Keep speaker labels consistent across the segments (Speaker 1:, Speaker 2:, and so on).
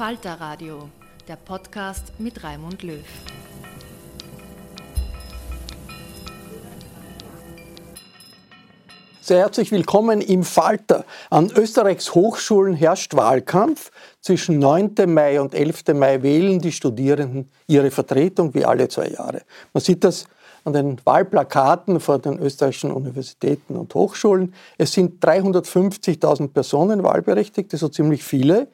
Speaker 1: Falter Radio, der Podcast mit Raimund Löw.
Speaker 2: Sehr herzlich willkommen im Falter. An Österreichs Hochschulen herrscht Wahlkampf. Zwischen 9. Mai und 11. Mai wählen die Studierenden ihre Vertretung wie alle zwei Jahre. Man sieht das an den Wahlplakaten vor den österreichischen Universitäten und Hochschulen. Es sind 350.000 Personen wahlberechtigt, so ziemlich viele.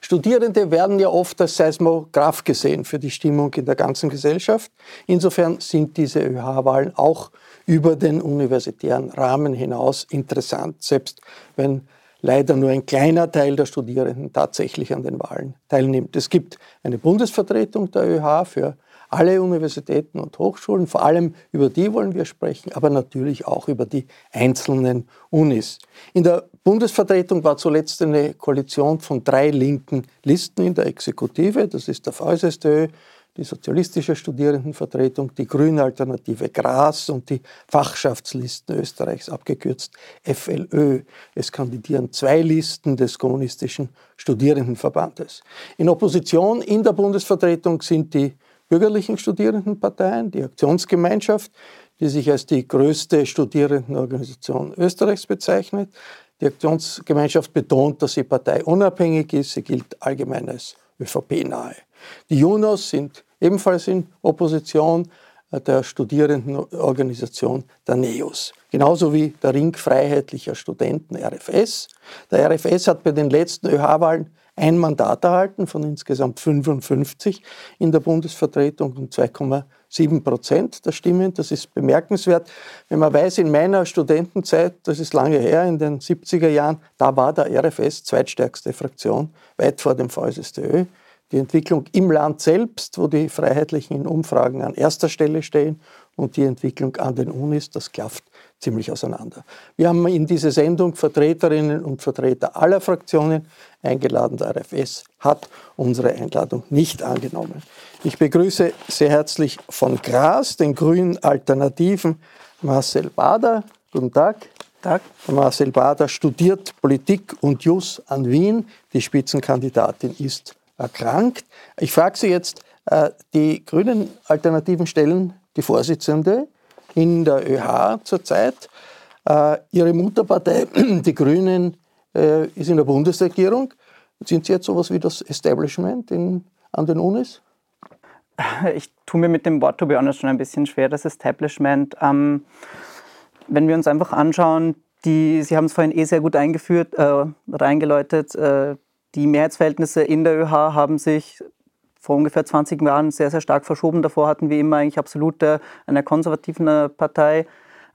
Speaker 2: Studierende werden ja oft als Seismograph gesehen für die Stimmung in der ganzen Gesellschaft. Insofern sind diese ÖH-Wahlen auch über den universitären Rahmen hinaus interessant, selbst wenn leider nur ein kleiner Teil der Studierenden tatsächlich an den Wahlen teilnimmt. Es gibt eine Bundesvertretung der ÖH für alle Universitäten und Hochschulen, vor allem über die wollen wir sprechen, aber natürlich auch über die einzelnen Unis. In der Bundesvertretung war zuletzt eine Koalition von drei linken Listen in der Exekutive. Das ist der VSSTÖ, die Sozialistische Studierendenvertretung, die Grüne Alternative Gras und die Fachschaftslisten Österreichs, abgekürzt FLÖ. Es kandidieren zwei Listen des Kommunistischen Studierendenverbandes. In Opposition in der Bundesvertretung sind die bürgerlichen Studierendenparteien, die Aktionsgemeinschaft, die sich als die größte Studierendenorganisation Österreichs bezeichnet. Die Aktionsgemeinschaft betont, dass sie parteiunabhängig ist, sie gilt allgemein als ÖVP-nahe. Die Junos sind ebenfalls in Opposition der Studierendenorganisation der NEOS. Genauso wie der Ring Freiheitlicher Studenten RFS. Der RFS hat bei den letzten ÖH-Wahlen ein Mandat erhalten von insgesamt 55 in der Bundesvertretung und 2,7 Prozent der Stimmen. Das ist bemerkenswert. Wenn man weiß, in meiner Studentenzeit, das ist lange her, in den 70er Jahren, da war der RFS zweitstärkste Fraktion, weit vor dem VSSTÖ. Die Entwicklung im Land selbst, wo die Freiheitlichen in Umfragen an erster Stelle stehen und die Entwicklung an den Unis, das klafft ziemlich auseinander. Wir haben in diese Sendung Vertreterinnen und Vertreter aller Fraktionen eingeladen. Der RFS hat unsere Einladung nicht angenommen. Ich begrüße sehr herzlich von Gras, den grünen Alternativen, Marcel Bader. Guten Tag. Tag. Marcel Bader studiert Politik und Jus an Wien. Die Spitzenkandidatin ist erkrankt. Ich frage Sie jetzt, äh, die grünen Alternativen stellen die Vorsitzende in der ÖH zurzeit. Äh, ihre Mutterpartei, die Grünen, äh, ist in der Bundesregierung. Sind Sie jetzt sowas wie das Establishment in, an den Unis?
Speaker 3: ich tue mir mit dem Wort, to be honest, schon ein bisschen schwer, das Establishment. Ähm, wenn wir uns einfach anschauen, die, Sie haben es vorhin eh sehr gut eingeführt äh, oder eingeläutet, äh, die Mehrheitsverhältnisse in der ÖH haben sich vor ungefähr 20 Jahren sehr, sehr stark verschoben. Davor hatten wir immer eigentlich absolute eine konservative Partei.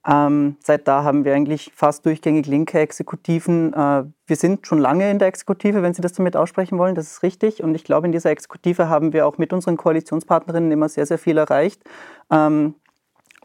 Speaker 3: Ähm, seit da haben wir eigentlich fast durchgängig linke Exekutiven. Äh, wir sind schon lange in der Exekutive, wenn Sie das damit aussprechen wollen, das ist richtig. Und ich glaube, in dieser Exekutive haben wir auch mit unseren Koalitionspartnerinnen immer sehr, sehr viel erreicht. Ähm,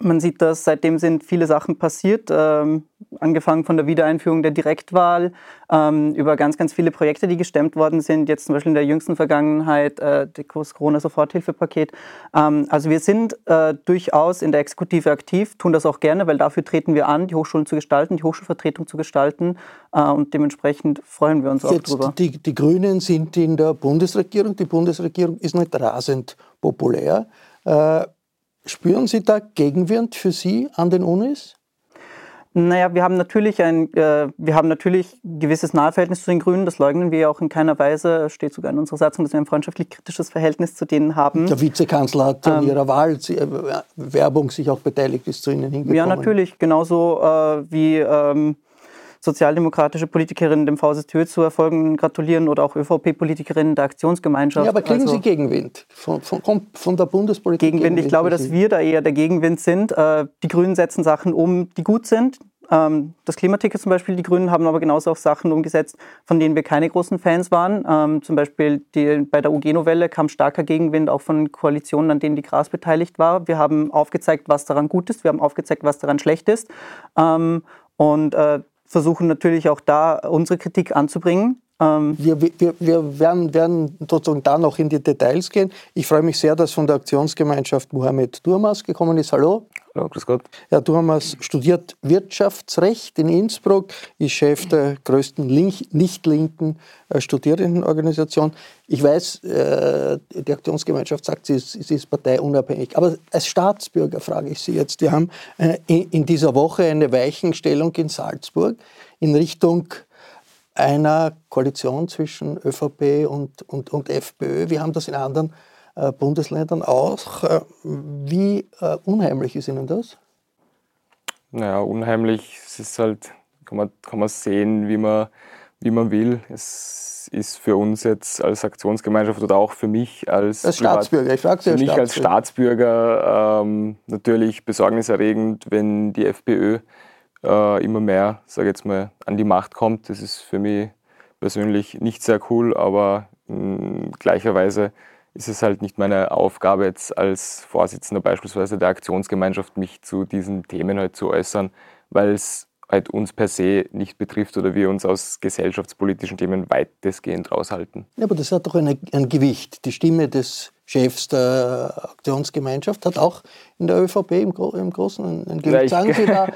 Speaker 3: man sieht das, seitdem sind viele Sachen passiert, ähm, angefangen von der Wiedereinführung der Direktwahl ähm, über ganz, ganz viele Projekte, die gestemmt worden sind, jetzt zum Beispiel in der jüngsten Vergangenheit äh, das Corona-Soforthilfepaket. Ähm, also wir sind äh, durchaus in der Exekutive aktiv, tun das auch gerne, weil dafür treten wir an, die Hochschulen zu gestalten, die Hochschulvertretung zu gestalten äh, und dementsprechend freuen wir uns auch
Speaker 2: jetzt
Speaker 3: drüber.
Speaker 2: Die, die Grünen sind in der Bundesregierung, die Bundesregierung ist nicht rasend populär. Äh, Spüren Sie da Gegenwind für Sie an den Unis?
Speaker 3: Naja, wir haben natürlich ein, äh, wir haben natürlich gewisses Nahverhältnis zu den Grünen, das leugnen wir auch in keiner Weise, steht sogar in unserer Satzung, dass wir ein freundschaftlich kritisches Verhältnis zu denen haben.
Speaker 2: Der Vizekanzler hat an ähm, ihrer Wahl äh, Werbung sich auch beteiligt, ist zu Ihnen hingekommen.
Speaker 3: Ja, natürlich, genauso äh, wie ähm, sozialdemokratische Politikerinnen dem VSTÖ zu Erfolgen gratulieren oder auch ÖVP-Politikerinnen der Aktionsgemeinschaft.
Speaker 2: Ja, aber kriegen also, Sie Gegenwind von, von, von der Bundespolitik?
Speaker 3: Gegenwind, Gegenwind ich glaube, dass wir da eher der Gegenwind sind. Äh, die Grünen setzen Sachen um, die gut sind. Ähm, das Klimaticket zum Beispiel, die Grünen haben aber genauso auch Sachen umgesetzt, von denen wir keine großen Fans waren. Ähm, zum Beispiel die, bei der UG-Novelle kam starker Gegenwind auch von Koalitionen, an denen die Gras beteiligt war. Wir haben aufgezeigt, was daran gut ist, wir haben aufgezeigt, was daran schlecht ist. Ähm, und äh, versuchen natürlich auch da unsere Kritik anzubringen.
Speaker 2: Ähm wir, wir, wir werden, werden, sozusagen da noch in die Details gehen. Ich freue mich sehr, dass von der Aktionsgemeinschaft Mohamed Durmas gekommen ist. Hallo.
Speaker 4: Hallo, grüß Gott.
Speaker 2: Herr Durmas studiert Wirtschaftsrecht in Innsbruck, ist Chef der größten nicht-linken äh, Studierendenorganisation. Ich weiß, äh, die Aktionsgemeinschaft sagt, sie ist, sie ist parteiunabhängig. Aber als Staatsbürger frage ich Sie jetzt, wir haben äh, in dieser Woche eine Weichenstellung in Salzburg in Richtung einer Koalition zwischen ÖVP und, und, und FPÖ. Wir haben das in anderen äh, Bundesländern auch. Äh, wie äh, unheimlich ist Ihnen das?
Speaker 4: Naja, unheimlich, es ist halt, kann man, kann man sehen, wie man, wie man will. Es ist für uns jetzt als Aktionsgemeinschaft oder auch für mich als,
Speaker 2: als Staatsbürger, ich frage
Speaker 4: Sie als Staatsbürger. als Staatsbürger ähm, natürlich besorgniserregend, wenn die FPÖ äh, immer mehr, sage jetzt mal, an die Macht kommt. Das ist für mich persönlich nicht sehr cool, aber mh, gleicherweise ist es halt nicht meine Aufgabe, jetzt als Vorsitzender beispielsweise der Aktionsgemeinschaft mich zu diesen Themen halt zu äußern, weil es halt uns per se nicht betrifft oder wir uns aus gesellschaftspolitischen Themen weitestgehend raushalten.
Speaker 2: Ja, aber das hat doch eine, ein Gewicht. Die Stimme des Chefs der Aktionsgemeinschaft hat auch in der ÖVP im, im Großen ein Gewicht. Sagen Sie da,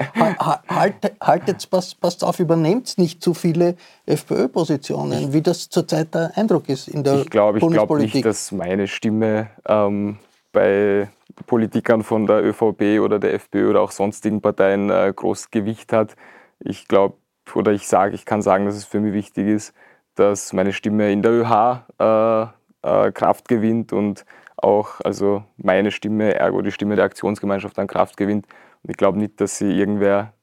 Speaker 2: haltet, haltet passt, passt auf, übernehmt nicht zu viele FPÖ-Positionen, wie das zurzeit der Eindruck ist in der
Speaker 4: ich glaub, Ich glaube nicht, dass meine Stimme ähm, bei Politikern von der ÖVP oder der FPÖ oder auch sonstigen Parteien äh, groß Gewicht hat. Ich glaube, oder ich sage, ich kann sagen, dass es für mich wichtig ist, dass meine Stimme in der ÖH äh, äh, Kraft gewinnt und auch also meine Stimme, ergo die Stimme der Aktionsgemeinschaft an Kraft gewinnt. Und ich glaube nicht, dass sie irgendwer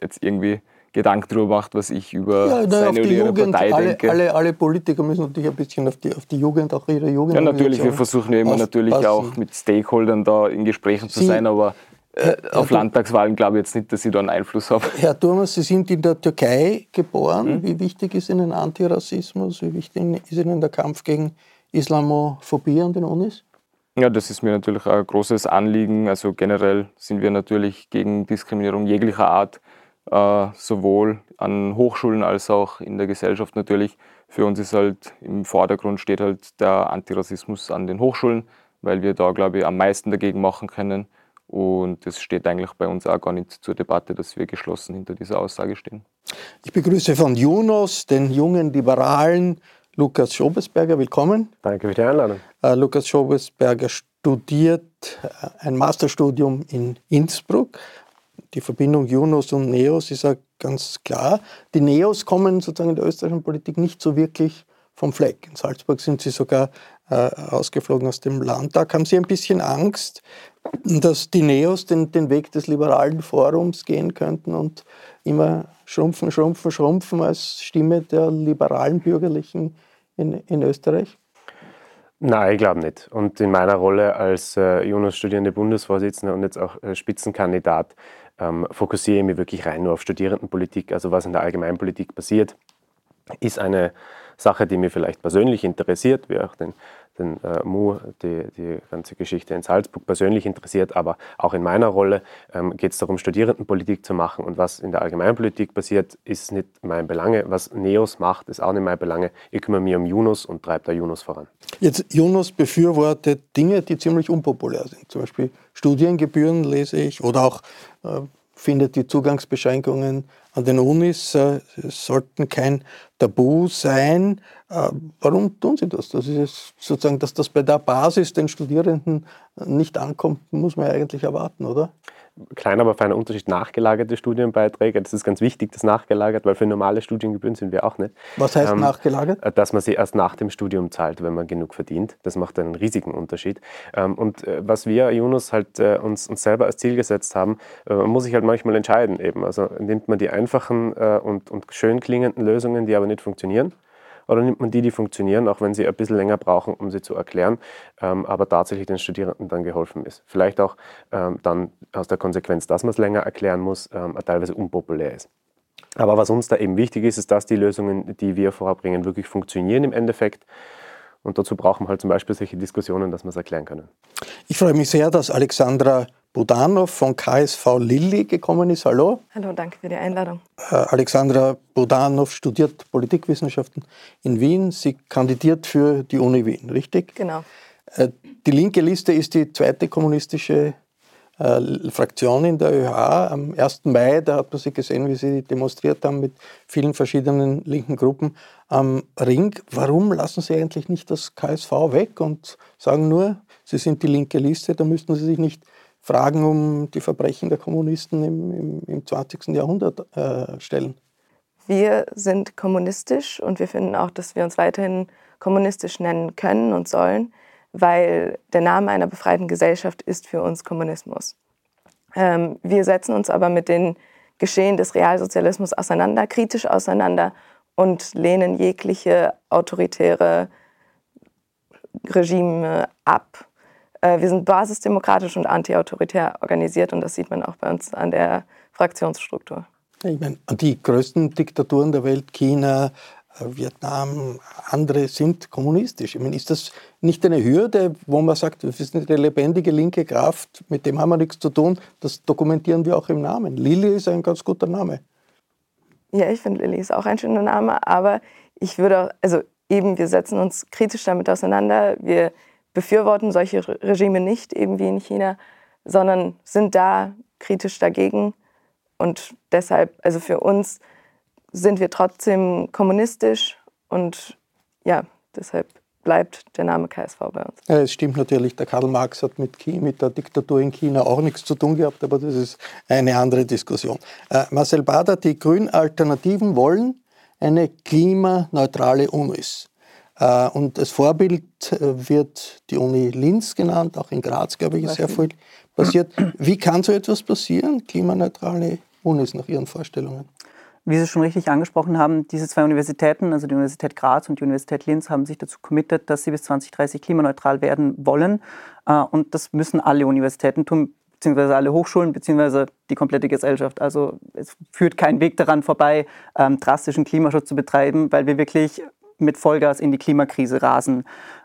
Speaker 4: jetzt irgendwie Gedanken darüber macht, was ich über ja, seine oder ihre
Speaker 2: Jugend,
Speaker 4: Partei
Speaker 2: alle,
Speaker 4: denke.
Speaker 2: Alle, alle, Politiker müssen natürlich ein bisschen auf die, auf die Jugend, auch ihre Jugend.
Speaker 4: Ja, natürlich, wir versuchen ja immer natürlich auch mit Stakeholdern da in Gesprächen zu Sie, sein, aber äh, Herr, auf Herr Landtagswahlen glaube ich jetzt nicht, dass ich da einen Einfluss habe.
Speaker 2: Herr Thomas, Sie sind in der Türkei geboren. Hm? Wie wichtig ist Ihnen Antirassismus? Wie wichtig ist Ihnen der Kampf gegen Islamophobie an den Unis?
Speaker 4: Ja, das ist mir natürlich ein großes Anliegen. Also generell sind wir natürlich gegen Diskriminierung jeglicher Art äh, sowohl an Hochschulen als auch in der Gesellschaft natürlich. Für uns ist halt im Vordergrund steht halt der Antirassismus an den Hochschulen, weil wir da, glaube ich, am meisten dagegen machen können. Und es steht eigentlich bei uns auch gar nicht zur Debatte, dass wir geschlossen hinter dieser Aussage stehen.
Speaker 2: Ich begrüße von Junos, den jungen Liberalen, Lukas Schobesberger. Willkommen.
Speaker 5: Danke für die Einladung.
Speaker 2: Uh, Lukas Schobesberger studiert uh, ein Masterstudium in Innsbruck die Verbindung Junos und Neos ist ja ganz klar. Die Neos kommen sozusagen in der österreichischen Politik nicht so wirklich vom Fleck. In Salzburg sind Sie sogar äh, ausgeflogen aus dem Landtag. Haben Sie ein bisschen Angst, dass die Neos den, den Weg des liberalen Forums gehen könnten und immer schrumpfen, schrumpfen, schrumpfen als Stimme der liberalen Bürgerlichen in, in Österreich?
Speaker 5: Nein, ich glaube nicht. Und in meiner Rolle als äh, Jonas-Studierende Bundesvorsitzender und jetzt auch äh, Spitzenkandidat ähm, fokussiere ich mich wirklich rein nur auf Studierendenpolitik. Also was in der Allgemeinpolitik passiert, ist eine Sache, die mir vielleicht persönlich interessiert, wie auch den den äh, Mu, die, die ganze Geschichte in Salzburg persönlich interessiert, aber auch in meiner Rolle ähm, geht es darum, Studierendenpolitik zu machen. Und was in der Allgemeinpolitik passiert, ist nicht mein Belange. Was NEOS macht, ist auch nicht mein Belange. Ich kümmere mich um Yunus und treibe da Yunus voran.
Speaker 2: Jetzt, Yunus befürwortet Dinge, die ziemlich unpopulär sind. Zum Beispiel Studiengebühren lese ich oder auch äh, findet die Zugangsbeschränkungen an den Unis äh, sollten kein Tabu sein. Äh, warum tun Sie das? Das ist sozusagen, dass das bei der Basis den Studierenden nicht ankommt, muss man ja eigentlich erwarten, oder?
Speaker 5: Klein, aber feiner Unterschied nachgelagerte Studienbeiträge. Das ist ganz wichtig, das nachgelagert, weil für normale Studiengebühren sind wir auch nicht.
Speaker 2: Was heißt ähm, nachgelagert?
Speaker 5: Äh, dass man sie erst nach dem Studium zahlt, wenn man genug verdient. Das macht einen riesigen Unterschied. Ähm, und äh, was wir, Yunus, halt äh, uns, uns selber als Ziel gesetzt haben, äh, man muss sich halt manchmal entscheiden eben. Also nimmt man die einfachen äh, und, und schön klingenden Lösungen, die aber nicht funktionieren, oder nimmt man die, die funktionieren, auch wenn sie ein bisschen länger brauchen, um sie zu erklären, ähm, aber tatsächlich den Studierenden dann geholfen ist. Vielleicht auch ähm, dann aus der Konsequenz, dass man es länger erklären muss, ähm, teilweise unpopulär ist. Aber was uns da eben wichtig ist, ist, dass die Lösungen, die wir vorbringen, wirklich funktionieren im Endeffekt. Und dazu brauchen wir halt zum Beispiel solche Diskussionen, dass wir es erklären können.
Speaker 2: Ich freue mich sehr, dass Alexandra Budanov von KSV Lilly gekommen ist. Hallo.
Speaker 6: Hallo, danke für die Einladung.
Speaker 2: Äh, Alexandra Budanov studiert Politikwissenschaften in Wien. Sie kandidiert für die Uni Wien, richtig?
Speaker 6: Genau.
Speaker 2: Äh, die linke Liste ist die zweite kommunistische äh, Fraktion in der ÖH. Am 1. Mai, da hat man sie gesehen, wie sie demonstriert haben mit vielen verschiedenen linken Gruppen am Ring. Warum lassen Sie eigentlich nicht das KSV weg und sagen nur, Sie sind die linke Liste, da müssten Sie sich nicht Fragen um die Verbrechen der Kommunisten im, im, im 20. Jahrhundert äh, stellen?
Speaker 6: Wir sind kommunistisch und wir finden auch, dass wir uns weiterhin kommunistisch nennen können und sollen, weil der Name einer befreiten Gesellschaft ist für uns Kommunismus. Ähm, wir setzen uns aber mit den Geschehen des Realsozialismus auseinander, kritisch auseinander und lehnen jegliche autoritäre Regime ab wir sind basisdemokratisch und antiautoritär organisiert und das sieht man auch bei uns an der Fraktionsstruktur.
Speaker 2: Ich meine, die größten Diktaturen der Welt, China, äh, Vietnam, andere sind kommunistisch. Ich meine, ist das nicht eine Hürde, wo man sagt, wir sind eine lebendige linke Kraft, mit dem haben wir nichts zu tun? Das dokumentieren wir auch im Namen. Lilly ist ein ganz guter Name.
Speaker 6: Ja, ich finde Lilly ist auch ein schöner Name, aber ich würde, auch, also eben, wir setzen uns kritisch damit auseinander. Wir befürworten solche Regime nicht, eben wie in China, sondern sind da kritisch dagegen. Und deshalb, also für uns sind wir trotzdem kommunistisch und ja, deshalb bleibt der Name KSV bei uns.
Speaker 2: Ja, es stimmt natürlich, der Karl Marx hat mit, mit, der Diktatur in China auch nichts zu tun gehabt, aber das ist eine andere Diskussion. Äh, Marcel Bader, die Grünen Alternativen wollen eine klimaneutrale UNIS. Äh, und als Vorbild äh, wird die Uni Linz genannt, auch in Graz, glaube ich, ist sehr viel passiert. Wie kann so etwas passieren, klimaneutrale Unis nach Ihren Vorstellungen?
Speaker 3: Wie Sie schon richtig angesprochen haben, diese zwei Universitäten, also die Universität Graz und die Universität Linz, haben sich dazu committed, dass sie bis 2030 klimaneutral werden wollen. Äh, und das müssen alle Universitäten tun, beziehungsweise alle Hochschulen, beziehungsweise die komplette Gesellschaft. Also es führt kein Weg daran vorbei, ähm, drastischen Klimaschutz zu betreiben, weil wir wirklich mit Vollgas in die Klimakrise rasen.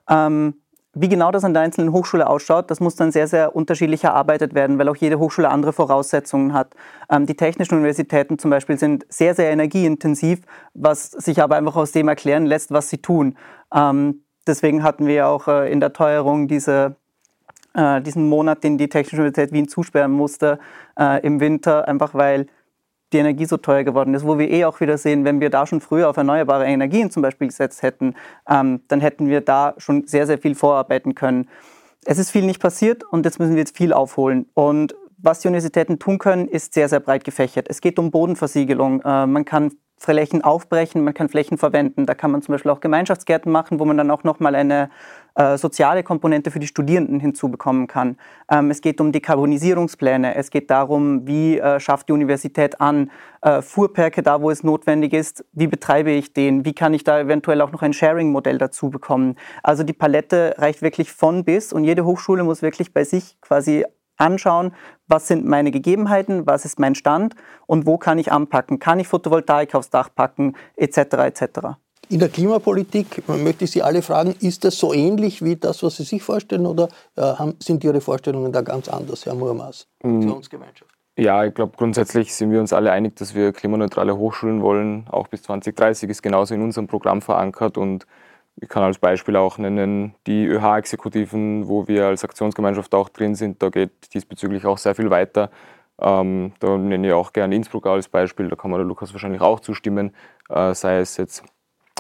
Speaker 3: Ähm, wie genau das an der einzelnen Hochschule ausschaut, das muss dann sehr, sehr unterschiedlich erarbeitet werden, weil auch jede Hochschule andere Voraussetzungen hat. Ähm, die technischen Universitäten zum Beispiel sind sehr, sehr energieintensiv, was sich aber einfach aus dem erklären lässt, was sie tun. Ähm, deswegen hatten wir auch äh, in der Teuerung diese, äh, diesen Monat, den die Technische Universität Wien zusperren musste äh, im Winter, einfach weil die Energie so teuer geworden ist, wo wir eh auch wieder sehen, wenn wir da schon früher auf erneuerbare Energien zum Beispiel gesetzt hätten, ähm, dann hätten wir da schon sehr, sehr viel vorarbeiten können. Es ist viel nicht passiert und jetzt müssen wir jetzt viel aufholen. Und was die Universitäten tun können, ist sehr, sehr breit gefächert. Es geht um Bodenversiegelung. Äh, man kann Flächen aufbrechen, man kann Flächen verwenden. Da kann man zum Beispiel auch Gemeinschaftsgärten machen, wo man dann auch nochmal eine äh, soziale Komponente für die Studierenden hinzubekommen kann. Ähm, es geht um Dekarbonisierungspläne, es geht darum, wie äh, schafft die Universität an, äh, Fuhrperke da, wo es notwendig ist, wie betreibe ich den, wie kann ich da eventuell auch noch ein Sharing-Modell dazu bekommen. Also die Palette reicht wirklich von bis und jede Hochschule muss wirklich bei sich quasi anschauen, was sind meine Gegebenheiten, was ist mein Stand und wo kann ich anpacken. Kann ich Photovoltaik aufs Dach packen, etc. etc.
Speaker 2: In der Klimapolitik möchte ich Sie alle fragen, ist das so ähnlich wie das, was Sie sich vorstellen oder äh, sind Ihre Vorstellungen da ganz anders, Herr Murmas,
Speaker 4: Aktionsgemeinschaft? Ja, ich glaube, grundsätzlich sind wir uns alle einig, dass wir klimaneutrale Hochschulen wollen. Auch bis 2030 ist genauso in unserem Programm verankert und ich kann als Beispiel auch nennen die ÖH-Exekutiven, wo wir als Aktionsgemeinschaft auch drin sind. Da geht diesbezüglich auch sehr viel weiter. Ähm, da nenne ich auch gerne Innsbruck als Beispiel, da kann man der Lukas wahrscheinlich auch zustimmen, äh, sei es jetzt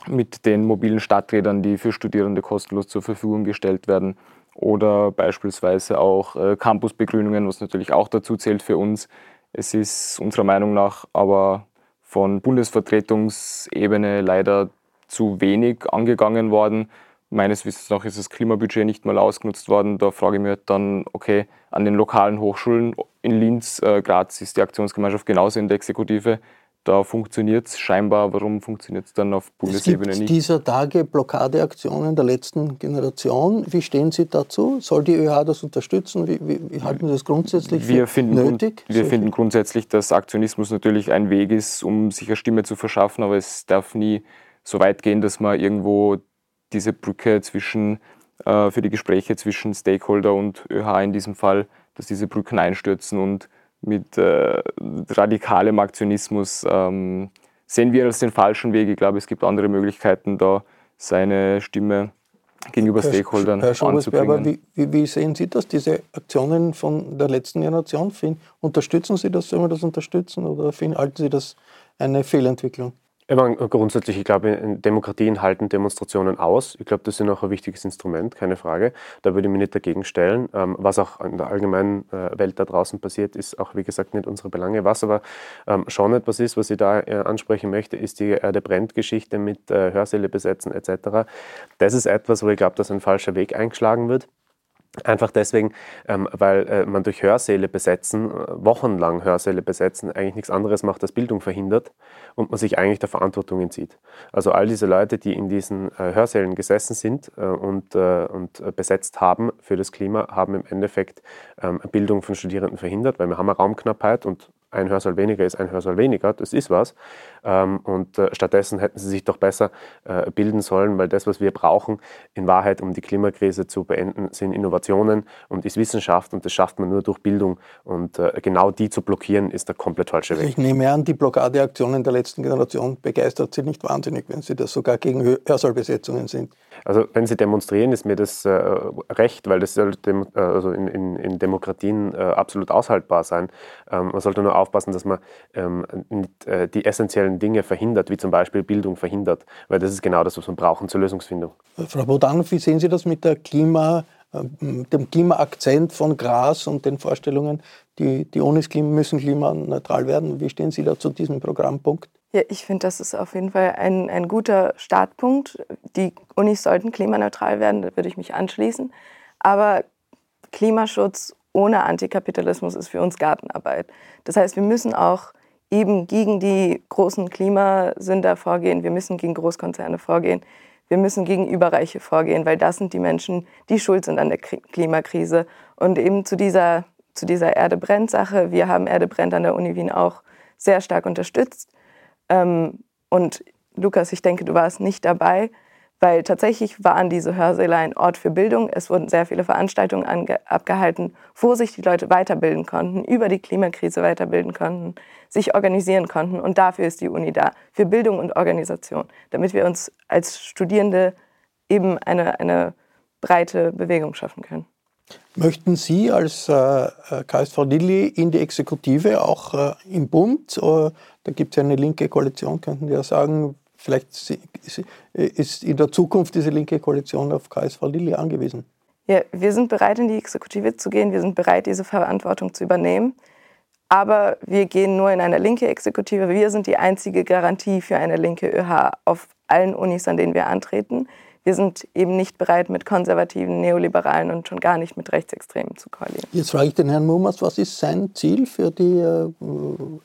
Speaker 4: mit den mobilen Stadträdern, die für Studierende kostenlos zur Verfügung gestellt werden oder beispielsweise auch äh, Campusbegrünungen, was natürlich auch dazu zählt für uns. Es ist unserer Meinung nach aber von Bundesvertretungsebene leider zu wenig angegangen worden. Meines Wissens nach ist das Klimabudget nicht mal ausgenutzt worden. Da frage ich mich halt dann, okay, an den lokalen Hochschulen in Linz, äh, Graz ist die Aktionsgemeinschaft genauso in der Exekutive. Da funktioniert es scheinbar. Warum funktioniert es dann auf Bundesebene
Speaker 2: es gibt
Speaker 4: nicht?
Speaker 2: dieser Tage Blockadeaktionen der letzten Generation. Wie stehen Sie dazu? Soll die ÖH das unterstützen? Wie, wie, wie halten Sie das grundsätzlich
Speaker 4: wir
Speaker 2: für
Speaker 4: finden,
Speaker 2: nötig?
Speaker 4: Wir finden grundsätzlich, dass Aktionismus natürlich ein Weg ist, um sich eine Stimme zu verschaffen, aber es darf nie so weit gehen, dass man irgendwo diese Brücke zwischen, äh, für die Gespräche zwischen Stakeholder und ÖH in diesem Fall, dass diese Brücken einstürzen und mit äh, radikalem Aktionismus ähm, sehen wir als den falschen Weg. Ich glaube, es gibt andere Möglichkeiten, da seine Stimme gegenüber
Speaker 2: Herr,
Speaker 4: Stakeholdern
Speaker 2: Herr
Speaker 4: anzubringen.
Speaker 2: Wie, wie, wie, sehen Sie das, diese Aktionen von der letzten Generation? Unterstützen Sie das, sollen wir das unterstützen oder halten Sie das eine Fehlentwicklung?
Speaker 5: Ich meine, grundsätzlich, ich glaube, Demokratien halten Demonstrationen aus. Ich glaube, das ist auch ein wichtiges Instrument, keine Frage. Da würde ich mich nicht dagegen stellen. Ähm, was auch in der allgemeinen äh, Welt da draußen passiert, ist auch, wie gesagt, nicht unsere Belange. Was aber ähm, schon etwas ist, was ich da äh, ansprechen möchte, ist die Erde brennt-Geschichte mit äh, Hörsäle besetzen etc. Das ist etwas, wo ich glaube, dass ein falscher Weg eingeschlagen wird. Einfach deswegen, ähm, weil äh, man durch Hörsäle besetzen, äh, wochenlang Hörsäle besetzen, eigentlich nichts anderes macht, als Bildung verhindert und man sich eigentlich der Verantwortung entzieht. Also all diese Leute, die in diesen äh, Hörsälen gesessen sind und, und besetzt haben für das Klima, haben im Endeffekt ähm, Bildung von Studierenden verhindert, weil wir haben eine Raumknappheit und ein Hörsaal weniger ist ein Hörsaal weniger, das ist was. Ähm, und äh, stattdessen hätten sie sich doch besser äh, bilden sollen, weil das, was wir brauchen, in Wahrheit, um die Klimakrise zu beenden, sind Innovationen und ist Wissenschaft und das schafft man nur durch Bildung. Und äh, genau die zu blockieren, ist der komplett falsche Weg.
Speaker 2: Ich nehme an, die Blockadeaktionen der letzten Generation begeistert Sie nicht wahnsinnig, wenn Sie das sogar gegen Hörsaalbesetzungen sind.
Speaker 5: Also wenn Sie demonstrieren, ist mir das äh, recht, weil das soll dem, äh, also in, in, in Demokratien äh, absolut aushaltbar sein. Ähm, man sollte nur aufpassen, dass man ähm, nicht, äh, die essentiellen Dinge verhindert, wie zum Beispiel Bildung verhindert, weil das ist genau das, was wir brauchen zur Lösungsfindung.
Speaker 2: Frau Bodan, wie sehen Sie das mit der Klima, ähm, dem Klimaakzent von Gras und den Vorstellungen, die, die Unis müssen klimaneutral werden? Wie stehen Sie da zu diesem Programmpunkt?
Speaker 6: Ja, ich finde, das ist auf jeden Fall ein, ein guter Startpunkt. Die Unis sollten klimaneutral werden, da würde ich mich anschließen. Aber Klimaschutz ohne Antikapitalismus ist für uns Gartenarbeit. Das heißt, wir müssen auch eben gegen die großen Klimasünder vorgehen. Wir müssen gegen Großkonzerne vorgehen. Wir müssen gegen Überreiche vorgehen, weil das sind die Menschen, die schuld sind an der Klimakrise. Und eben zu dieser, zu dieser Erde brennt Sache. Wir haben Erde brennt an der Uni Wien auch sehr stark unterstützt. Ähm, und Lukas, ich denke, du warst nicht dabei, weil tatsächlich waren diese Hörsäle ein Ort für Bildung. Es wurden sehr viele Veranstaltungen abgehalten, wo sich die Leute weiterbilden konnten, über die Klimakrise weiterbilden konnten, sich organisieren konnten. Und dafür ist die Uni da, für Bildung und Organisation, damit wir uns als Studierende eben eine, eine breite Bewegung schaffen können.
Speaker 2: Möchten Sie als äh, äh KSV Lilly in die Exekutive, auch äh, im Bund? Äh, da gibt es ja eine linke Koalition, könnten Sie ja sagen, vielleicht ist in der Zukunft diese linke Koalition auf KSV Lilly angewiesen.
Speaker 6: Ja, wir sind bereit, in die Exekutive zu gehen. Wir sind bereit, diese Verantwortung zu übernehmen. Aber wir gehen nur in eine linke Exekutive. Wir sind die einzige Garantie für eine linke ÖH auf allen Unis, an denen wir antreten. Wir sind eben nicht bereit, mit konservativen, neoliberalen und schon gar nicht mit Rechtsextremen zu koalieren.
Speaker 2: Jetzt frage ich den Herrn Mummers, was ist sein Ziel für die äh,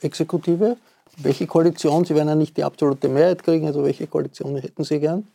Speaker 2: Exekutive? Welche Koalition? Sie werden ja nicht die absolute Mehrheit kriegen, also welche Koalition hätten Sie gern?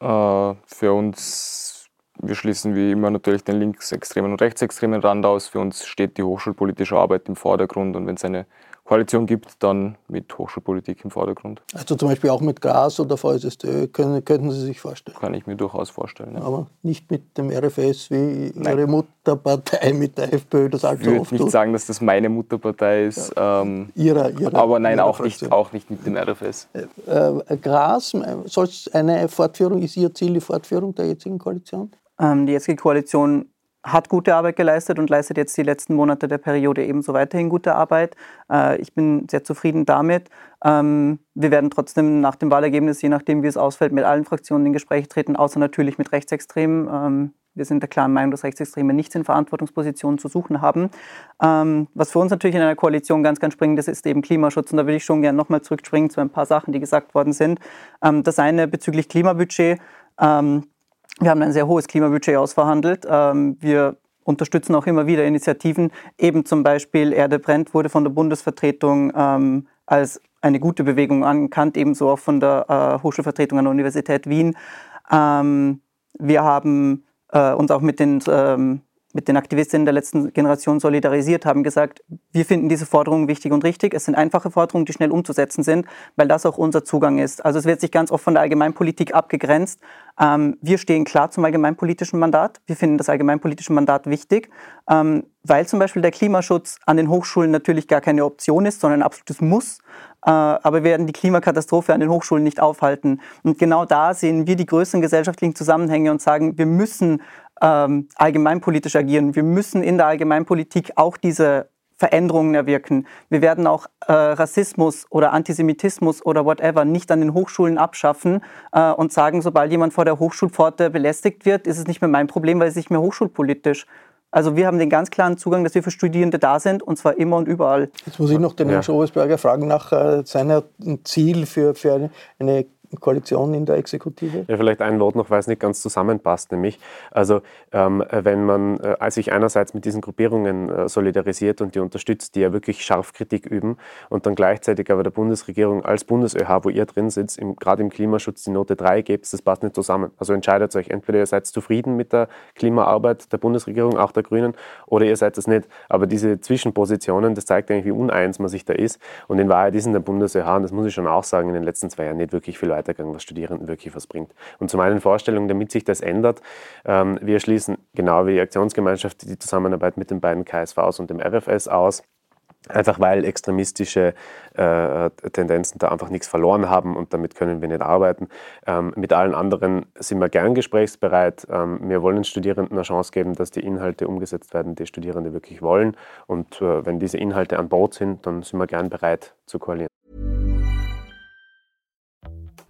Speaker 4: Äh, für uns, wir schließen wie immer natürlich den linksextremen und rechtsextremen Rand aus. Für uns steht die hochschulpolitische Arbeit im Vordergrund und wenn es eine Koalition gibt, dann mit Hochschulpolitik im Vordergrund.
Speaker 2: Also zum Beispiel auch mit Gras oder VSSD können, könnten Sie sich vorstellen?
Speaker 4: Kann ich mir durchaus vorstellen. Ja.
Speaker 2: Aber nicht mit dem RFS wie Nein. Ihre Mutterpartei mit der FPÖ, das allzu
Speaker 4: Ich würde nicht sagen, dass das meine Mutterpartei ist. Ja. Ähm, ihrer, ihrer, aber nein, ihrer auch, nicht, auch nicht mit dem RFS.
Speaker 2: Äh, äh, Gras, soll eine Fortführung, ist Ihr Ziel die Fortführung der jetzigen Koalition?
Speaker 3: Ähm, die jetzige Koalition hat gute Arbeit geleistet und leistet jetzt die letzten Monate der Periode ebenso weiterhin gute Arbeit. Äh, ich bin sehr zufrieden damit. Ähm, wir werden trotzdem nach dem Wahlergebnis, je nachdem wie es ausfällt, mit allen Fraktionen in Gespräche treten, außer natürlich mit Rechtsextremen. Ähm, wir sind der klaren Meinung, dass Rechtsextreme nichts in Verantwortungspositionen zu suchen haben. Ähm, was für uns natürlich in einer Koalition ganz, ganz springend ist, ist eben Klimaschutz. Und da würde ich schon gerne nochmal zurückspringen zu ein paar Sachen, die gesagt worden sind. das eine bezüglich Klimabudget. Wir haben ein sehr hohes Klimabudget ausverhandelt. Ähm, wir unterstützen auch immer wieder Initiativen. Eben zum Beispiel Erde brennt wurde von der Bundesvertretung ähm, als eine gute Bewegung anerkannt, ebenso auch von der äh, Hochschulvertretung an der Universität Wien. Ähm, wir haben äh, uns auch mit den mit den Aktivistinnen der letzten Generation solidarisiert, haben gesagt, wir finden diese Forderungen wichtig und richtig. Es sind einfache Forderungen, die schnell umzusetzen sind, weil das auch unser Zugang ist. Also es wird sich ganz oft von der Allgemeinpolitik abgegrenzt. Ähm, wir stehen klar zum allgemeinpolitischen Mandat. Wir finden das allgemeinpolitische Mandat wichtig, ähm, weil zum Beispiel der Klimaschutz an den Hochschulen natürlich gar keine Option ist, sondern ein absolutes Muss. Äh, aber wir werden die Klimakatastrophe an den Hochschulen nicht aufhalten. Und genau da sehen wir die größeren gesellschaftlichen Zusammenhänge und sagen, wir müssen ähm, allgemeinpolitisch agieren. Wir müssen in der Allgemeinpolitik auch diese Veränderungen erwirken. Wir werden auch äh, Rassismus oder Antisemitismus oder whatever nicht an den Hochschulen abschaffen äh, und sagen, sobald jemand vor der Hochschulpforte belästigt wird, ist es nicht mehr mein Problem, weil es nicht mehr hochschulpolitisch. Also wir haben den ganz klaren Zugang, dass wir für Studierende da sind und zwar immer und überall.
Speaker 2: Jetzt muss ich noch den ja. Herrn Schobesberger fragen nach äh, seinem Ziel für, für eine, eine Koalition in der Exekutive?
Speaker 5: Ja, vielleicht ein Wort noch, weil es nicht ganz zusammenpasst, nämlich, also ähm, wenn man äh, sich einerseits mit diesen Gruppierungen äh, solidarisiert und die unterstützt, die ja wirklich scharf Kritik üben und dann gleichzeitig aber der Bundesregierung als BundesÖH, wo ihr drin sitzt, gerade im Klimaschutz die Note 3 gebt, das passt nicht zusammen. Also entscheidet euch, entweder ihr seid zufrieden mit der Klimaarbeit der Bundesregierung, auch der Grünen, oder ihr seid es nicht. Aber diese Zwischenpositionen, das zeigt eigentlich, wie uneins man sich da ist. Und in Wahrheit ist in der BundesÖH, und das muss ich schon auch sagen, in den letzten zwei Jahren nicht wirklich viel weiter Weitergang, was Studierenden wirklich was bringt. Und zu meinen Vorstellungen, damit sich das ändert, ähm, wir schließen genau wie die Aktionsgemeinschaft die Zusammenarbeit mit den beiden KSVs und dem RFS aus. Einfach weil extremistische äh, Tendenzen da einfach nichts verloren haben und damit können wir nicht arbeiten. Ähm, mit allen anderen sind wir gern gesprächsbereit. Ähm, wir wollen Studierenden eine Chance geben, dass die Inhalte umgesetzt werden, die Studierende wirklich wollen. Und äh, wenn diese Inhalte an Bord sind, dann sind wir gern bereit zu koalieren.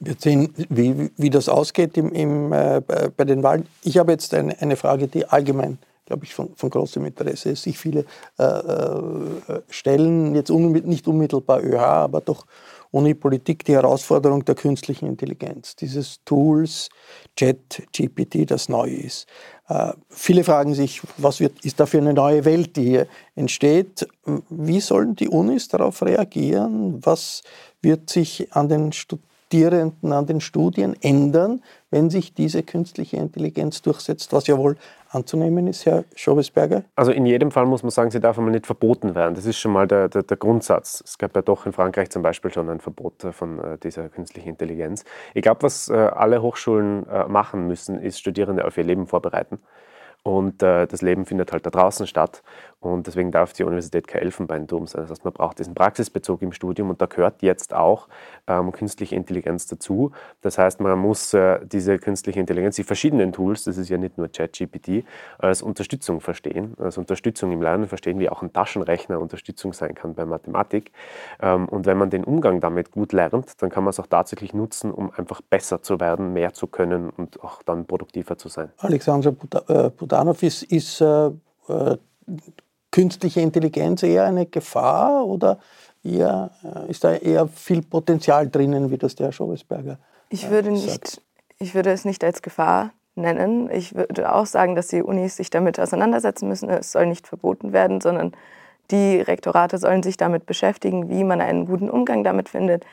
Speaker 2: Wir sehen, wie, wie das ausgeht im, im, äh, bei den Wahlen. Ich habe jetzt eine, eine Frage, die allgemein, glaube ich, von, von, großem Interesse ist, sich viele äh, äh, stellen, jetzt un, nicht unmittelbar ÖH, aber doch Uni-Politik, die Herausforderung der künstlichen Intelligenz, dieses Tools, Chat, GPT, das neu ist. Äh, viele fragen sich, was wird, ist da für eine neue Welt, die hier entsteht? Wie sollen die Unis darauf reagieren? Was wird sich an den Studenten Studierenden an den Studien ändern, wenn sich diese künstliche Intelligenz durchsetzt, was ja wohl anzunehmen ist, Herr Schobesberger?
Speaker 5: Also in jedem Fall muss man sagen, sie darf einmal nicht verboten werden. Das ist schon mal der, der, der Grundsatz. Es gab ja doch in Frankreich zum Beispiel schon ein Verbot äh, von äh, dieser künstlichen Intelligenz. Ich glaube, was äh, alle Hochschulen machen müssen, ist Studierende auf ihr Leben vorbereiten. Und äh, das Leben findet halt da draußen statt. Und deswegen darf die Universität kein Elfenbeinturm sein. Das heißt, man braucht diesen Praxisbezug im Studium und da gehört jetzt auch ähm, künstliche Intelligenz dazu. Das heißt, man muss äh, diese künstliche Intelligenz, die verschiedenen Tools, das ist ja nicht nur ChatGPT, als Unterstützung verstehen, als Unterstützung im Lernen verstehen, wie auch ein Taschenrechner Unterstützung sein kann bei Mathematik. Ähm, und wenn man den Umgang damit gut lernt, dann kann man es auch tatsächlich nutzen, um einfach besser zu werden, mehr zu können und auch dann produktiver zu sein.
Speaker 2: Alexandra Budanov ist, ist äh, äh künstliche Intelligenz eher eine Gefahr oder eher, äh, ist da eher viel Potenzial drinnen, wie das der Schobesberger
Speaker 6: ich würde nicht, sagt? Ich würde es nicht als Gefahr nennen. Ich würde auch sagen, dass die Unis sich damit auseinandersetzen müssen. Es soll nicht verboten werden, sondern die Rektorate sollen sich damit beschäftigen, wie man einen guten Umgang damit findet.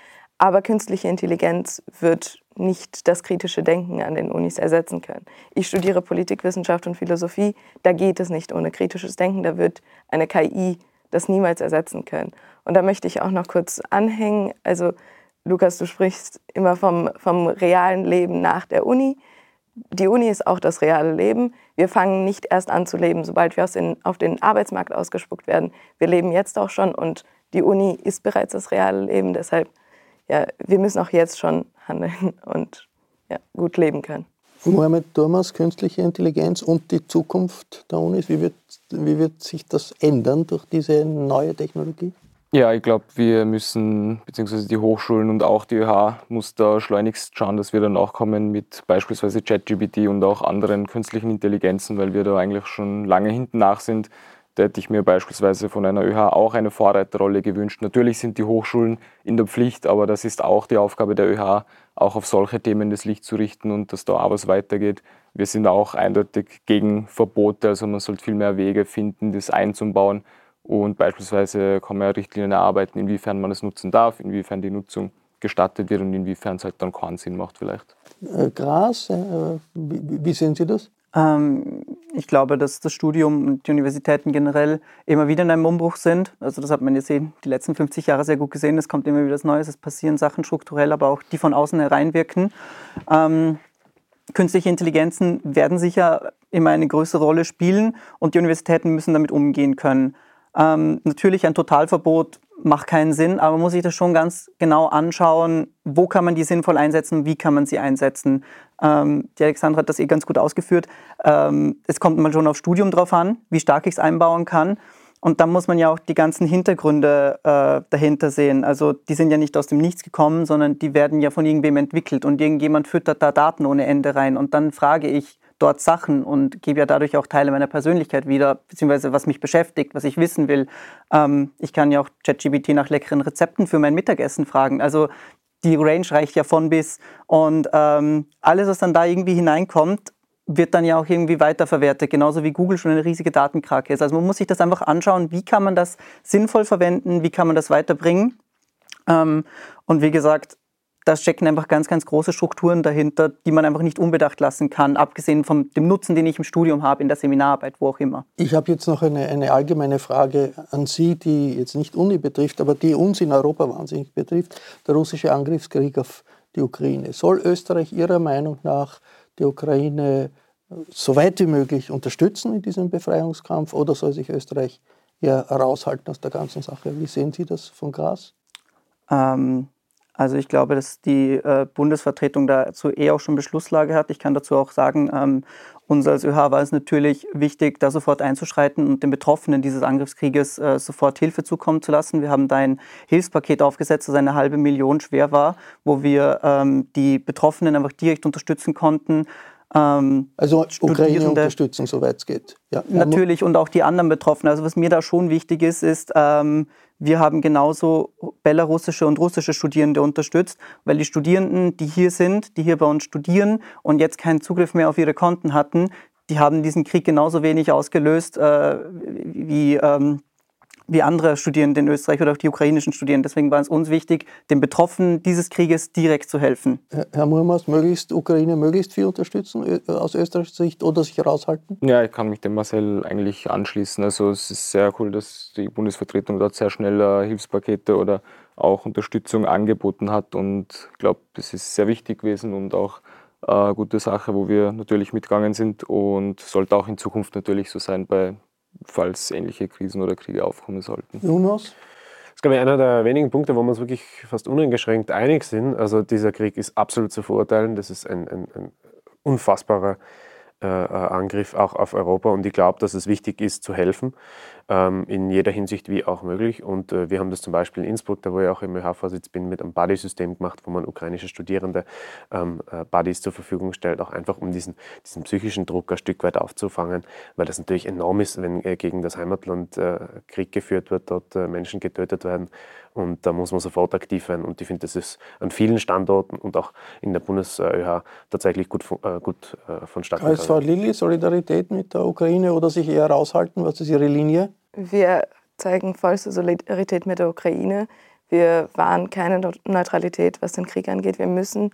Speaker 6: Aber künstliche Intelligenz wird nicht das kritische Denken an den Unis ersetzen können. Ich studiere Politikwissenschaft und Philosophie. Da geht es nicht ohne kritisches Denken. Da wird eine KI das niemals ersetzen können. Und da möchte ich auch noch kurz anhängen. Also, Lukas, du sprichst immer vom, vom realen Leben nach der Uni. Die Uni ist auch das reale Leben. Wir fangen nicht erst an zu leben, sobald wir den, auf den Arbeitsmarkt ausgespuckt werden. Wir leben jetzt auch schon und die Uni ist bereits das reale Leben. Deshalb ja, wir müssen auch jetzt schon handeln und ja, gut leben können.
Speaker 2: Mohamed Thomas, künstliche Intelligenz und die Zukunft der Unis, wie wird, wie wird sich das ändern durch diese neue Technologie?
Speaker 4: Ja, ich glaube, wir müssen, beziehungsweise die Hochschulen und auch die ÖH muss da schleunigst schauen, dass wir dann auch kommen mit beispielsweise ChatGPT und auch anderen künstlichen Intelligenzen, weil wir da eigentlich schon lange hinten nach sind. Da hätte ich mir beispielsweise von einer ÖH auch eine Vorreiterrolle gewünscht. Natürlich sind die Hochschulen in der Pflicht, aber das ist auch die Aufgabe der ÖH, auch auf solche Themen das Licht zu richten und dass da auch was weitergeht. Wir sind auch eindeutig gegen Verbote, also man sollte viel mehr Wege finden, das einzubauen. Und beispielsweise kann man ja Richtlinien erarbeiten, inwiefern man es nutzen darf, inwiefern die Nutzung gestattet wird und inwiefern es halt dann keinen Sinn macht vielleicht.
Speaker 2: Äh, Gras, äh, wie, wie sehen Sie das?
Speaker 3: Ähm, ich glaube, dass das Studium und die Universitäten generell immer wieder in einem Umbruch sind. Also das hat man jetzt die letzten 50 Jahre sehr gut gesehen. Es kommt immer wieder was Neues, es passieren Sachen strukturell, aber auch die von außen hereinwirken. Ähm, künstliche Intelligenzen werden sicher immer eine größere Rolle spielen und die Universitäten müssen damit umgehen können. Ähm, natürlich ein Totalverbot macht keinen Sinn, aber muss sich das schon ganz genau anschauen, wo kann man die sinnvoll einsetzen, wie kann man sie einsetzen. Ähm, die Alexandra hat das eh ganz gut ausgeführt. Ähm, es kommt mal schon auf Studium drauf an, wie stark ich es einbauen kann. Und dann muss man ja auch die ganzen Hintergründe äh, dahinter sehen. Also die sind ja nicht aus dem Nichts gekommen, sondern die werden ja von irgendwem entwickelt und irgendjemand füttert da Daten ohne Ende rein. Und dann frage ich, dort Sachen und gebe ja dadurch auch Teile meiner Persönlichkeit wieder, beziehungsweise was mich beschäftigt, was ich wissen will. Ähm, ich kann ja auch ChatGPT nach leckeren Rezepten für mein Mittagessen fragen. Also die Range reicht ja von bis. Und ähm, alles, was dann da irgendwie hineinkommt, wird dann ja auch irgendwie weiterverwertet, genauso wie Google schon eine riesige Datenkrake ist. Also man muss sich das einfach anschauen, wie kann man das sinnvoll verwenden, wie kann man das weiterbringen. Ähm, und wie gesagt, da stecken einfach ganz, ganz große Strukturen dahinter, die man einfach nicht unbedacht lassen kann, abgesehen von dem Nutzen, den ich im Studium habe, in der Seminararbeit, wo auch immer.
Speaker 2: Ich habe jetzt noch eine, eine allgemeine Frage an Sie, die jetzt nicht Uni betrifft, aber die uns in Europa wahnsinnig betrifft. Der russische Angriffskrieg auf die Ukraine. Soll Österreich Ihrer Meinung nach die Ukraine so weit wie möglich unterstützen in diesem Befreiungskampf oder soll sich Österreich eher raushalten aus der ganzen Sache? Wie sehen Sie das von Gras?
Speaker 3: Ähm, also ich glaube, dass die äh, Bundesvertretung dazu eh auch schon Beschlusslage hat. Ich kann dazu auch sagen, ähm, uns als ÖH war es natürlich wichtig, da sofort einzuschreiten und den Betroffenen dieses Angriffskrieges äh, sofort Hilfe zukommen zu lassen. Wir haben da ein Hilfspaket aufgesetzt, das eine halbe Million schwer war, wo wir ähm, die Betroffenen einfach direkt unterstützen konnten.
Speaker 2: Ähm, also Ukraine unterstützen, soweit es geht.
Speaker 3: Ja. Natürlich und auch die anderen Betroffenen. Also was mir da schon wichtig ist, ist, ähm, wir haben genauso belarussische und russische Studierende unterstützt, weil die Studierenden, die hier sind, die hier bei uns studieren und jetzt keinen Zugriff mehr auf ihre Konten hatten, die haben diesen Krieg genauso wenig ausgelöst äh, wie, ähm, wie andere Studierende in Österreich oder auch die ukrainischen Studierenden. Deswegen war es uns wichtig, den Betroffenen dieses Krieges direkt zu helfen.
Speaker 2: Herr Murmas, möglichst Ukraine möglichst viel unterstützen äh, aus österreichischer Sicht oder sich raushalten?
Speaker 4: Ja, ich kann mich dem Marcel eigentlich anschließen. Also es ist sehr cool, dass die Bundesvertretung dort sehr schnell äh, Hilfspakete oder auch Unterstützung angeboten hat und ich glaube, das ist sehr wichtig gewesen und auch eine gute Sache, wo wir natürlich mitgegangen sind und sollte auch in Zukunft natürlich so sein, bei, falls ähnliche Krisen oder Kriege aufkommen sollten.
Speaker 2: Jonas?
Speaker 5: Das ist, glaube ich, einer der wenigen Punkte, wo wir uns wirklich fast uneingeschränkt einig sind. Also dieser Krieg ist absolut zu verurteilen. Das ist ein, ein, ein unfassbarer äh, äh, Angriff auch auf Europa und ich glaube, dass es wichtig ist zu helfen, in jeder Hinsicht wie auch möglich. Und äh, wir haben das zum Beispiel in Innsbruck, da wo ich auch im ÖH-Vorsitz bin, mit einem Buddy-System gemacht, wo man ukrainische Studierende ähm, Buddies zur Verfügung stellt, auch einfach um diesen, diesen psychischen Druck ein Stück weit aufzufangen, weil das natürlich enorm ist, wenn gegen das Heimatland Krieg geführt wird, dort Menschen getötet werden. Und da muss man sofort aktiv werden. Und ich finde, das ist an vielen Standorten und auch in der BundesÖH tatsächlich gut, äh, gut äh, vonstatten
Speaker 2: gegangen. Frau Lilly, Solidarität mit der Ukraine oder sich eher raushalten? Was ist Ihre Linie?
Speaker 6: Wir zeigen vollste Solidarität mit der Ukraine. Wir wahren keine Neutralität, was den Krieg angeht. Wir müssen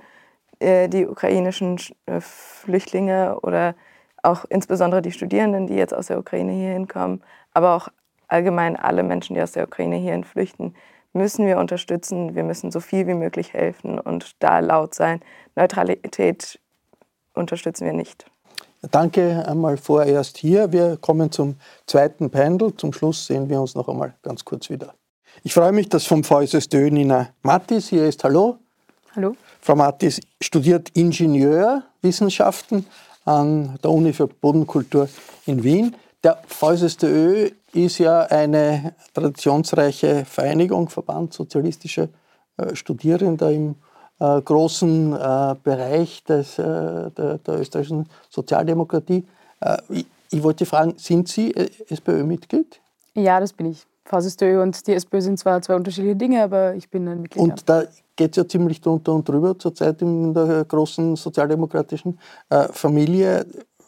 Speaker 6: äh, die ukrainischen äh, Flüchtlinge oder auch insbesondere die Studierenden, die jetzt aus der Ukraine hierhin kommen, aber auch allgemein alle Menschen, die aus der Ukraine hierhin flüchten, müssen wir unterstützen. Wir müssen so viel wie möglich helfen und da laut sein. Neutralität unterstützen wir nicht.
Speaker 2: Danke einmal vorerst hier. Wir kommen zum zweiten Panel. Zum Schluss sehen wir uns noch einmal ganz kurz wieder. Ich freue mich, dass vom VSSD Nina Mattis hier ist. Hallo.
Speaker 7: Hallo.
Speaker 2: Frau Mattis studiert Ingenieurwissenschaften an der Uni für Bodenkultur in Wien. Der VSSDÖ ist ja eine traditionsreiche Vereinigung, Verband sozialistischer äh, Studierender im äh, großen äh, Bereich des, äh, der, der, österreichischen Sozialdemokratie. Äh, ich, ich, wollte fragen, sind Sie äh, SPÖ-Mitglied?
Speaker 7: Ja, das bin ich. VSSDÖ und die SPÖ sind zwar zwei unterschiedliche Dinge, aber ich bin ein Mitglied.
Speaker 2: Und da geht es ja ziemlich drunter und drüber zurzeit in der großen sozialdemokratischen Familie.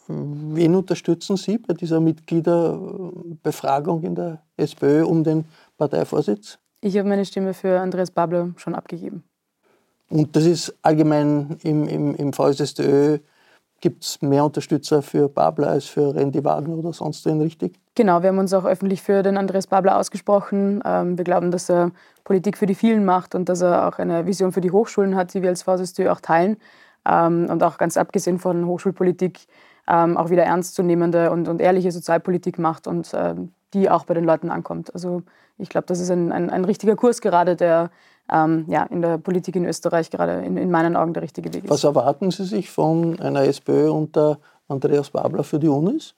Speaker 2: Wen unterstützen Sie bei dieser Mitgliederbefragung in der SPÖ um den Parteivorsitz?
Speaker 7: Ich habe meine Stimme für Andreas Babler schon abgegeben.
Speaker 2: Und das ist allgemein im, im, im VSSDÖ, gibt es mehr Unterstützer für Babler als für Randy Wagner oder sonst wen, richtig?
Speaker 7: Genau, wir haben uns auch öffentlich für den Andreas Babler ausgesprochen. Ähm, wir glauben, dass er Politik für die vielen macht und dass er auch eine Vision für die Hochschulen hat, die wir als VSSDÖ auch teilen. Ähm, und auch ganz abgesehen von Hochschulpolitik ähm, auch wieder ernstzunehmende und, und ehrliche Sozialpolitik macht und die auch bei den Leuten ankommt. Also ich glaube, das ist ein, ein, ein, richtiger Kurs gerade, der ähm, ja, in der Politik in Österreich gerade in, in, meinen Augen der richtige Weg ist.
Speaker 2: Was erwarten Sie sich von einer SPÖ unter Andreas Babler für die Unis?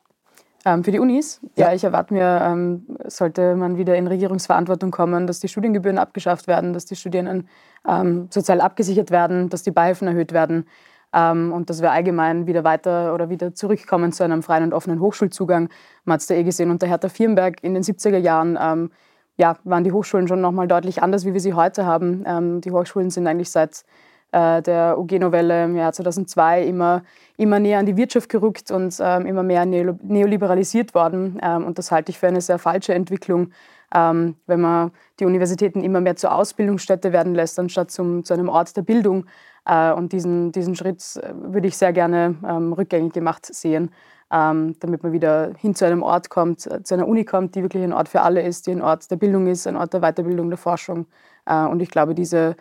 Speaker 7: Ähm, für die Unis? Ja, ja ich erwarte mir, ähm, sollte man wieder in Regierungsverantwortung kommen, dass die Studiengebühren abgeschafft werden, dass die Studierenden ähm, sozial abgesichert werden, dass die Beihilfen erhöht werden ähm, und dass wir allgemein wieder weiter oder wieder zurückkommen zu einem freien und offenen Hochschulzugang. Man hat es da eh gesehen unter Hertha Firnberg in den 70er Jahren. Ja, waren die Hochschulen schon nochmal deutlich anders, wie wir sie heute haben. Ähm, die Hochschulen sind eigentlich seit äh, der UG-Novelle im Jahr 2002 immer, immer näher an die Wirtschaft gerückt und ähm, immer mehr neoliberalisiert worden. Ähm, und das halte ich für eine sehr falsche Entwicklung, ähm, wenn man die Universitäten immer mehr zur Ausbildungsstätte werden lässt, anstatt zum, zu einem Ort der Bildung. Äh, und diesen, diesen Schritt äh, würde ich sehr gerne ähm, rückgängig gemacht sehen, ähm, damit man wieder hin zu einem Ort kommt, äh, zu einer Uni kommt, die wirklich ein Ort für alle ist, die ein Ort der Bildung ist, ein Ort der Weiterbildung, der Forschung. und ich glaube, diese,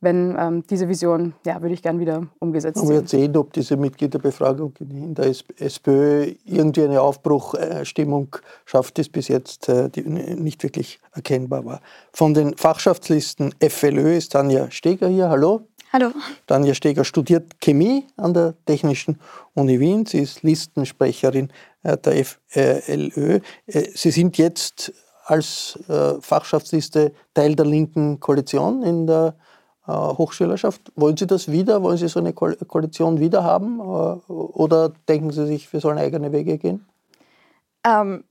Speaker 7: wenn ähm, diese Vision, ja, würde ich gerne wieder umgesetzt
Speaker 2: sehen. Wir werden sehen, ob diese Mitgliederbefragung in der SPÖ irgendwie eine Aufbruchstimmung schafft, die bis jetzt nicht wirklich erkennbar war. Von den Fachschaftslisten FLÖ ist Tanja Steger hier. Hallo.
Speaker 8: Hallo.
Speaker 2: Tanja Steger studiert Chemie an der Technischen Uni Wien. Sie ist Listensprecherin äh, der FLÖ. Äh, Sie sind jetzt als äh, Fachschaftsliste Teil der linken Koalition in der Hochschülerschaft. Wollen Sie das wieder? Wollen Sie so eine Koalition wieder haben? Oder denken Sie sich, wir sollen eigene Wege gehen?
Speaker 8: Ähm,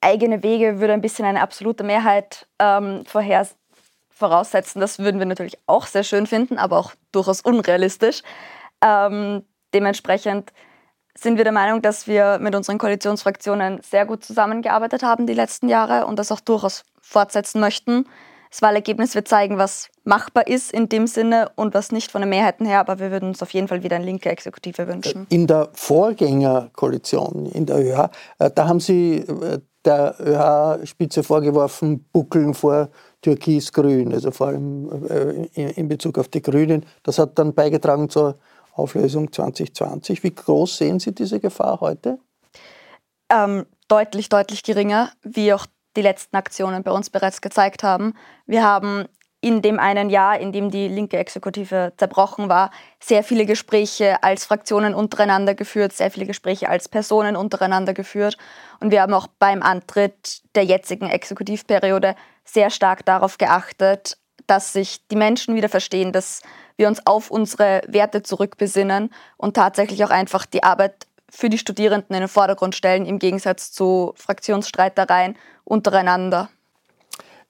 Speaker 8: eigene Wege würde ein bisschen eine absolute Mehrheit ähm, vorhersehen voraussetzen. Das würden wir natürlich auch sehr schön finden, aber auch durchaus unrealistisch. Ähm, dementsprechend sind wir der Meinung, dass wir mit unseren Koalitionsfraktionen sehr gut zusammengearbeitet haben die letzten Jahre und das auch durchaus fortsetzen möchten. Das Wahlergebnis wird zeigen, was machbar ist in dem Sinne und was nicht von den Mehrheiten her, aber wir würden uns auf jeden Fall wieder eine linke Exekutive wünschen.
Speaker 2: In der Vorgängerkoalition, in der ÖH, äh, da haben Sie äh, der ÖH-Spitze vorgeworfen, Buckeln vor Türkis-Grün, also vor allem äh, in Bezug auf die Grünen. Das hat dann beigetragen zur Auflösung 2020. Wie groß sehen Sie diese Gefahr heute?
Speaker 8: Ähm, deutlich, deutlich geringer, wie auch die letzten Aktionen bei uns bereits gezeigt haben. Wir haben in dem einen Jahr, in dem die linke Exekutive zerbrochen war, sehr viele Gespräche als Fraktionen untereinander geführt, sehr viele Gespräche als Personen untereinander geführt. Und wir haben auch beim Antritt der jetzigen Exekutivperiode sehr stark darauf geachtet, dass sich die Menschen wieder verstehen, dass wir uns auf unsere Werte zurückbesinnen und tatsächlich auch einfach die Arbeit für die Studierenden in den Vordergrund stellen, im Gegensatz zu Fraktionsstreitereien untereinander.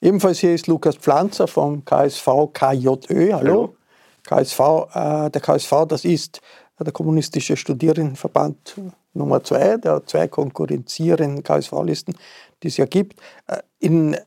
Speaker 2: Ebenfalls hier ist Lukas Pflanzer vom KSV KJÖ. Hallo. Hallo. KSV, äh, der KSV, das ist der Kommunistische Studierendenverband Nummer zwei, der zwei konkurrenzierenden KSV-Listen, die es ja gibt. Äh, in äh,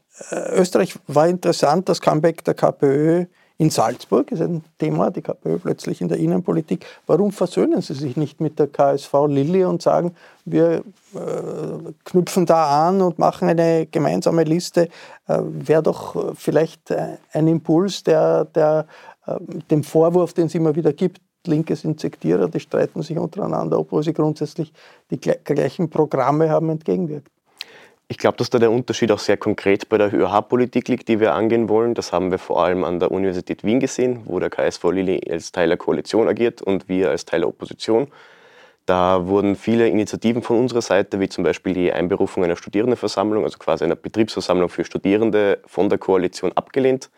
Speaker 2: Österreich war interessant das Comeback der KPÖ in Salzburg ist ein Thema, die KPÖ plötzlich in der Innenpolitik. Warum versöhnen Sie sich nicht mit der KSV Lilly und sagen, wir äh, knüpfen da an und machen eine gemeinsame Liste? Äh, Wäre doch vielleicht äh, ein Impuls, der, der äh, dem Vorwurf, den es immer wieder gibt, Linke sind Sektierer, die streiten sich untereinander, obwohl sie grundsätzlich die gleichen Programme haben, entgegenwirkt.
Speaker 9: Ich glaube, dass da der Unterschied auch sehr konkret bei der ÖH-Politik liegt, die wir angehen wollen. Das haben wir vor allem an der Universität Wien gesehen, wo der KSV Lilly als Teil der Koalition agiert und wir als Teil der Opposition. Da wurden viele Initiativen von unserer Seite, wie zum Beispiel die Einberufung einer Studierendenversammlung, also quasi einer Betriebsversammlung für Studierende, von der Koalition abgelehnt.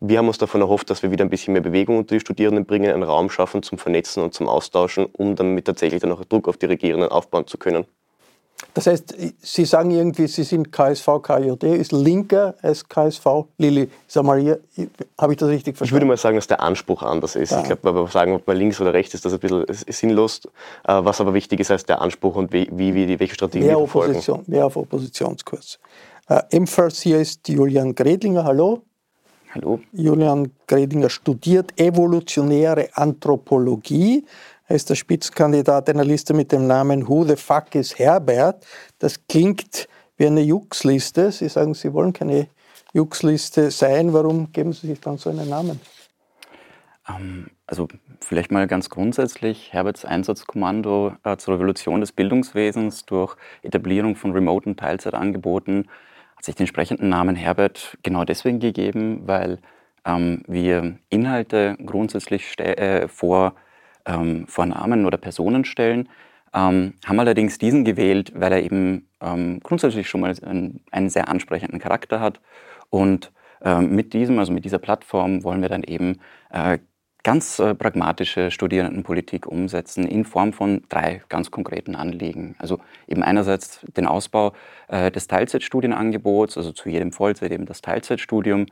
Speaker 9: Wir haben uns davon erhofft, dass wir wieder ein bisschen mehr Bewegung unter die Studierenden bringen, einen Raum schaffen zum Vernetzen und zum Austauschen, um damit tatsächlich dann auch Druck auf die Regierenden aufbauen zu können.
Speaker 2: Das heißt, Sie sagen irgendwie, Sie sind KSV, KJD, ist linker als KSV, Lilly. Sag mal hier, habe ich das richtig verstanden?
Speaker 9: Ich würde mal sagen, dass der Anspruch anders ist. Ja. Ich glaube, wenn wir sagen, ob man links oder rechts ist, das ist ein bisschen sinnlos. Äh, was aber wichtig ist, ist der Anspruch und wie, wie, welche Strategie
Speaker 2: mehr
Speaker 9: wir
Speaker 2: Opposition, Mehr auf Oppositionskurs. Äh, ebenfalls hier ist Julian Gredlinger. Hallo.
Speaker 10: Hallo.
Speaker 2: Julian Gredlinger studiert evolutionäre Anthropologie er ist der Spitzenkandidat einer Liste mit dem Namen Who the fuck is Herbert? Das klingt wie eine Jux-Liste. Sie sagen, Sie wollen keine Jux-Liste sein. Warum geben Sie sich dann so einen Namen?
Speaker 10: Ähm, also vielleicht mal ganz grundsätzlich, Herberts Einsatzkommando äh, zur Revolution des Bildungswesens durch Etablierung von remoten Teilzeitangeboten hat sich den entsprechenden Namen Herbert genau deswegen gegeben, weil ähm, wir Inhalte grundsätzlich äh, vor ähm, vor Namen oder Personen stellen, ähm, haben allerdings diesen gewählt, weil er eben ähm, grundsätzlich schon mal einen, einen, sehr ansprechenden Charakter hat. Und ähm, mit diesem, also mit dieser Plattform, wollen wir dann eben äh, ganz äh, pragmatische Studierendenpolitik umsetzen in Form von drei ganz konkreten Anliegen. Also eben einerseits den Ausbau äh, des Teilzeitstudienangebots, also zu jedem Vollzeit eben das Teilzeitstudium.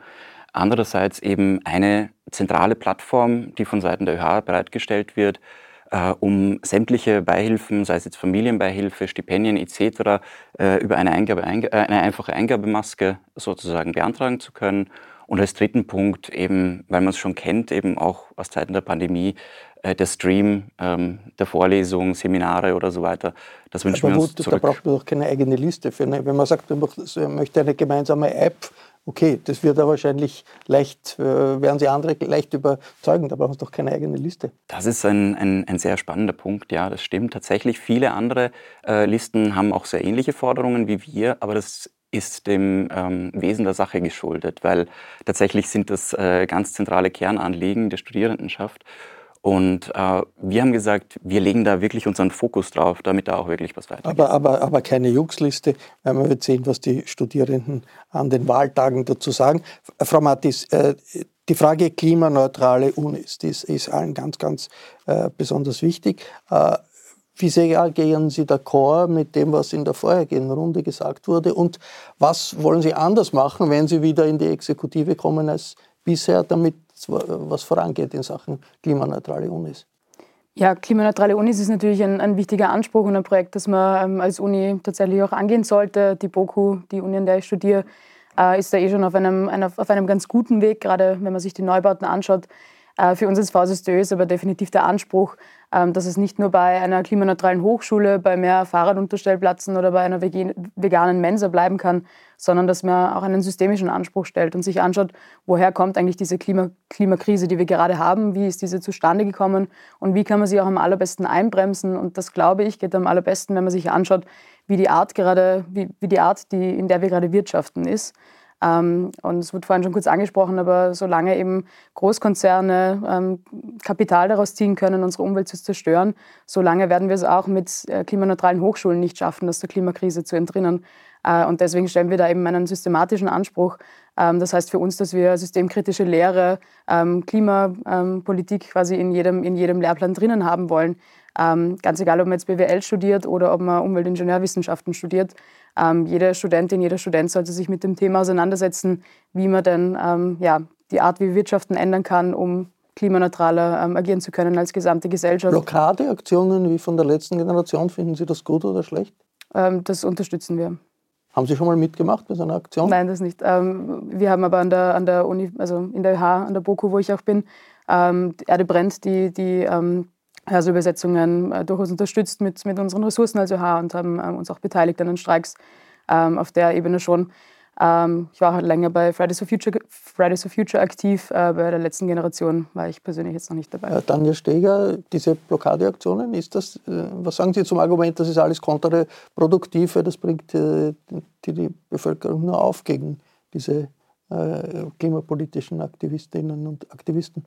Speaker 10: Andererseits eben eine zentrale Plattform, die von Seiten der ÖH bereitgestellt wird, äh, um sämtliche Beihilfen, sei es jetzt Familienbeihilfe, Stipendien etc., äh, über eine, Eingabe, äh, eine einfache Eingabemaske sozusagen beantragen zu können. Und als dritten Punkt eben, weil man es schon kennt, eben auch aus Zeiten der Pandemie, äh, der Stream ähm, der Vorlesungen, Seminare oder so weiter. Das wünschen
Speaker 2: Aber
Speaker 10: wir uns
Speaker 2: gut,
Speaker 10: zurück.
Speaker 2: Da braucht man doch keine eigene Liste. Für eine, wenn man sagt, man möchte eine gemeinsame App Okay, das wird er wahrscheinlich leicht, äh, werden Sie andere leicht überzeugen, da brauchen Sie doch keine eigene Liste.
Speaker 10: Das ist ein, ein, ein sehr spannender Punkt, ja, das stimmt. Tatsächlich, viele andere äh, Listen haben auch sehr ähnliche Forderungen wie wir, aber das ist dem ähm, Wesen der Sache geschuldet, weil tatsächlich sind das äh, ganz zentrale Kernanliegen der Studierendenschaft. Und äh, wir haben gesagt, wir legen da wirklich unseren Fokus drauf, damit da auch wirklich was weitergeht.
Speaker 2: Aber, aber, aber keine Jux-Liste, weil man wird sehen, was die Studierenden an den Wahltagen dazu sagen. Frau Mattis, äh, die Frage klimaneutrale Unis, die ist, ist allen ganz, ganz äh, besonders wichtig. Äh, wie sehr gehen Sie d'accord mit dem, was in der vorhergehenden Runde gesagt wurde? Und was wollen Sie anders machen, wenn Sie wieder in die Exekutive kommen als bisher, damit was vorangeht in Sachen klimaneutrale Unis.
Speaker 7: Ja, klimaneutrale Unis ist natürlich ein, ein, wichtiger Anspruch und ein Projekt, das man ähm, als Uni tatsächlich auch angehen sollte. Die BOKU, die Uni, an der ich studiere, äh, ist da eh schon auf einem, auf einem ganz guten Weg, gerade wenn man sich die Neubauten anschaut. Äh, für uns als VSSD ist aber definitiv der Anspruch, dass es nicht nur bei einer klimaneutralen Hochschule, bei mehr Fahrradunterstellplätzen oder bei einer veganen Mensa bleiben kann, sondern dass man auch einen systemischen Anspruch stellt und sich anschaut, woher kommt eigentlich diese Klima Klimakrise, die wir gerade haben, wie ist diese zustande gekommen und wie kann man sie auch am allerbesten einbremsen. Und das, glaube ich, geht am allerbesten, wenn man sich anschaut, wie die Art gerade, wie, wie die Art, die, in der wir gerade wirtschaften, ist. Ähm, und es wurde vorhin schon kurz angesprochen, aber solange eben Großkonzerne ähm, Kapital daraus ziehen können, unsere Umwelt zu zerstören, solange werden wir es auch mit äh, klimaneutralen Hochschulen nicht schaffen, aus der Klimakrise zu entrinnen. Äh, und deswegen stellen wir da eben einen systematischen Anspruch. Ähm, das heißt für uns, dass wir systemkritische Lehre, Klimapolitik quasi in jedem, in jedem Lehrplan drinnen haben wollen. Ganz egal, ob man jetzt BWL studiert oder ob man Umweltingenieurwissenschaften studiert. Ähm, jede Studentin, jeder Student sollte sich mit dem Thema auseinandersetzen, wie man denn ähm, ja, die Art, wie wir Wirtschaften ändern kann, um klimaneutraler ähm, agieren zu können als gesamte Gesellschaft.
Speaker 2: Blockadeaktionen wie von der letzten Generation, finden Sie das gut oder schlecht?
Speaker 7: Ähm, das unterstützen wir.
Speaker 2: Haben Sie schon mal mitgemacht bei so einer Aktion?
Speaker 7: Nein, das nicht. Ähm, wir haben aber an der, an der Uni, also in der ÖH, an der BOKU, wo ich auch bin, ähm, Erde brennt, die, die also Übersetzungen äh, durchaus unterstützt mit, mit unseren Ressourcen als ÖH und haben ähm, uns auch beteiligt an den Streiks ähm, auf der Ebene schon. Ähm, ich war halt länger bei Fridays for Future, Fridays for Future aktiv. Äh, bei der letzten Generation war ich persönlich jetzt noch nicht dabei.
Speaker 2: Äh, Tanja Steger, diese Blockadeaktionen, ist das, äh, was sagen Sie zum Argument, das ist alles kontraproduktiv, das bringt äh, die, die Bevölkerung nur auf gegen diese äh, klimapolitischen Aktivistinnen und Aktivisten?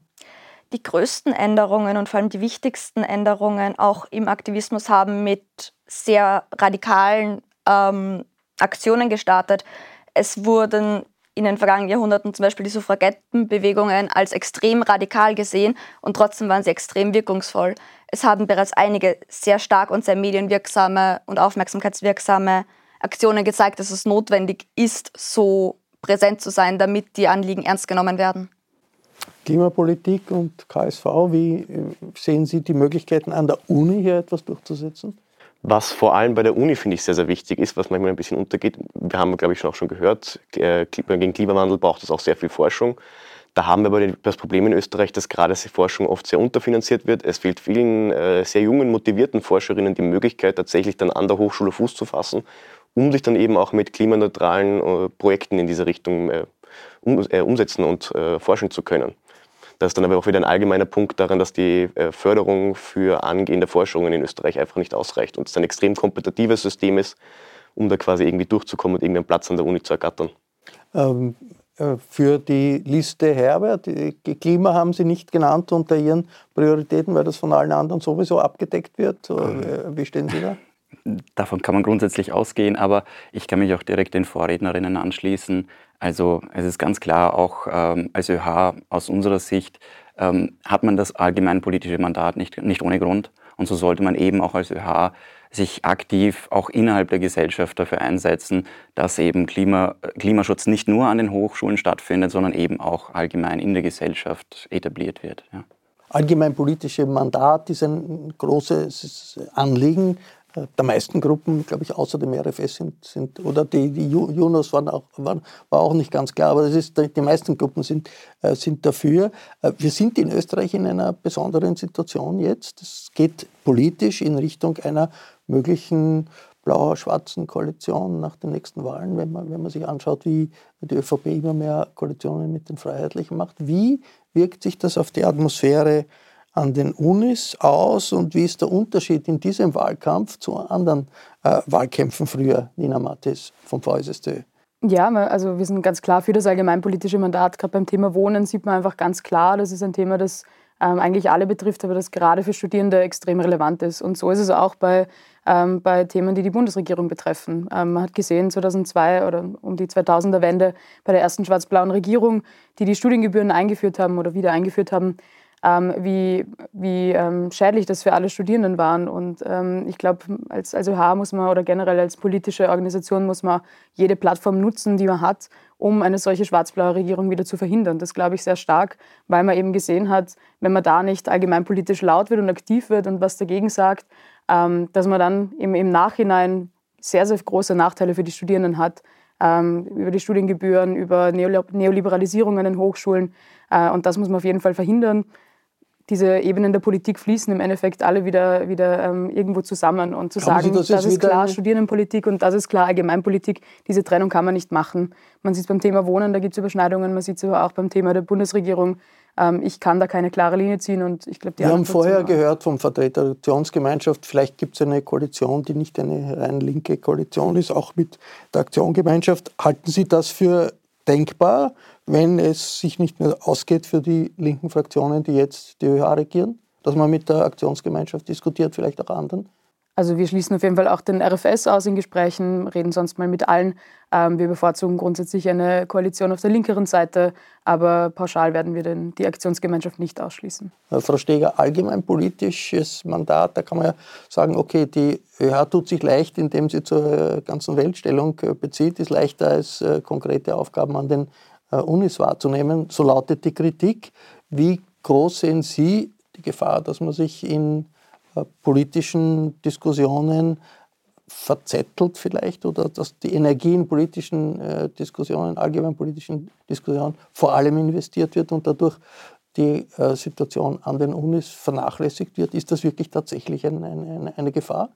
Speaker 8: Die größten Änderungen und vor allem die wichtigsten Änderungen auch im Aktivismus haben mit sehr radikalen ähm, Aktionen gestartet. Es wurden in den vergangenen Jahrhunderten zum Beispiel die Suffragettenbewegungen als extrem radikal gesehen und trotzdem waren sie extrem wirkungsvoll. Es haben bereits einige sehr stark und sehr medienwirksame und aufmerksamkeitswirksame Aktionen gezeigt, dass es notwendig ist, so präsent zu sein, damit die Anliegen ernst genommen werden.
Speaker 2: Klimapolitik und KSV, wie sehen Sie die Möglichkeiten an der Uni hier etwas durchzusetzen?
Speaker 9: Was vor allem bei der Uni, finde ich, sehr, sehr wichtig ist, was manchmal ein bisschen untergeht, wir haben, glaube ich, auch schon gehört, äh, gegen Klimawandel braucht es auch sehr viel Forschung. Da haben wir aber das Problem in Österreich, dass gerade die Forschung oft sehr unterfinanziert wird. Es fehlt vielen äh, sehr jungen, motivierten Forscherinnen die Möglichkeit, tatsächlich dann an der Hochschule Fuß zu fassen, um sich dann eben auch mit klimaneutralen äh, Projekten in diese Richtung umsetzen und forschen zu können. Das ist dann aber auch wieder ein allgemeiner Punkt daran, dass die äh, Förderung für angehende Forschungen in Österreich einfach nicht ausreicht und es ein extrem kompetitives System ist, um da quasi irgendwie durchzukommen und irgendeinen Platz an der Uni zu ergattern.
Speaker 2: Ähm, äh, für die Liste Herbert, Klima haben Sie nicht genannt unter Ihren Prioritäten, weil das von allen anderen sowieso abgedeckt wird. Äh, wie stehen Sie da?
Speaker 10: Davon kann man grundsätzlich ausgehen, aber ich kann mich auch direkt den Vorrednerinnen anschließen. Also es ist ganz klar, auch ähm, als ÖH aus unserer Sicht ähm, hat man das allgemeinpolitische Mandat nicht, nicht ohne Grund. Und so sollte man eben auch als ÖH sich aktiv auch innerhalb der Gesellschaft dafür einsetzen, dass eben Klima, Klimaschutz nicht nur an den Hochschulen stattfindet, sondern eben auch allgemein in der Gesellschaft etabliert wird. Ja.
Speaker 2: Allgemeinpolitische Mandat ist ein großes Anliegen der meisten Gruppen, glaube ich, außer dem RFS sind, sind oder die, die Junos waren auch, waren, war auch nicht ganz klar, aber das ist, die meisten Gruppen sind, äh, sind dafür. Äh, wir sind in Österreich in einer besonderen Situation jetzt. Es geht politisch in Richtung einer möglichen blau-schwarzen Koalition nach den nächsten Wahlen, wenn man, wenn man sich anschaut, wie die ÖVP immer mehr Koalitionen mit den Freiheitlichen macht. Wie wirkt sich das auf die Atmosphäre an den Unis aus und wie ist der Unterschied in diesem Wahlkampf zu anderen äh, Wahlkämpfen früher, Nina Mattis vom VSSD?
Speaker 7: Ja, also wir sind ganz klar für das allgemeinpolitische Mandat. Gerade beim Thema Wohnen sieht man einfach ganz klar, das ist ein Thema, das ähm, eigentlich alle betrifft, aber das gerade für Studierende extrem relevant ist. Und so ist es auch bei, ähm, bei Themen, die die Bundesregierung betreffen. Ähm, man hat gesehen, 2002 oder um die 2000er Wende bei der ersten schwarz-blauen Regierung, die die Studiengebühren eingeführt haben oder wieder eingeführt haben, ähm, wie, wie ähm, schädlich das für alle Studierenden waren. Und ähm, ich glaube, als, als ÖH muss man oder generell als politische Organisation muss man jede Plattform nutzen, die man hat, um eine solche schwarz-blaue Regierung wieder zu verhindern. Das glaube ich sehr stark, weil man eben gesehen hat, wenn man da nicht allgemeinpolitisch laut wird und aktiv wird und was dagegen sagt, ähm, dass man dann im, im Nachhinein sehr, sehr große Nachteile für die Studierenden hat, ähm, über die Studiengebühren, über Neoliberalisierung an den Hochschulen. Äh, und das muss man auf jeden Fall verhindern diese Ebenen der Politik fließen im Endeffekt alle wieder, wieder ähm, irgendwo zusammen. Und zu Glauben sagen, Sie, das, das ist klar Studierendenpolitik und das ist klar Allgemeinpolitik, diese Trennung kann man nicht machen. Man sieht es beim Thema Wohnen, da gibt es Überschneidungen, man sieht es aber auch beim Thema der Bundesregierung. Ähm, ich kann da keine klare Linie ziehen und ich glaube,
Speaker 2: Wir haben vorher gehört vom Vertreter der Aktionsgemeinschaft, vielleicht gibt es eine Koalition, die nicht eine rein linke Koalition ist, auch mit der Aktionsgemeinschaft. Halten Sie das für denkbar, wenn es sich nicht mehr ausgeht für die linken Fraktionen, die jetzt die ÖH regieren? Dass man mit der Aktionsgemeinschaft diskutiert, vielleicht auch anderen?
Speaker 7: Also wir schließen auf jeden Fall auch den RFS aus in Gesprächen, reden sonst mal mit allen. Ähm, wir bevorzugen grundsätzlich eine Koalition auf der linkeren Seite, aber pauschal werden wir den, die Aktionsgemeinschaft nicht ausschließen.
Speaker 2: Frau Steger, allgemein politisches Mandat, da kann man ja sagen, okay, die ÖH tut sich leicht, indem sie zur ganzen Weltstellung äh, bezieht, ist leichter als äh, konkrete Aufgaben an den äh, Unis wahrzunehmen. So lautet die Kritik. Wie groß sehen Sie die Gefahr, dass man sich in äh, politischen Diskussionen verzettelt vielleicht oder dass die Energie in politischen äh, Diskussionen, allgemein politischen Diskussionen vor allem investiert wird und dadurch die äh, Situation an den Unis vernachlässigt wird. Ist das wirklich tatsächlich ein, ein, eine Gefahr?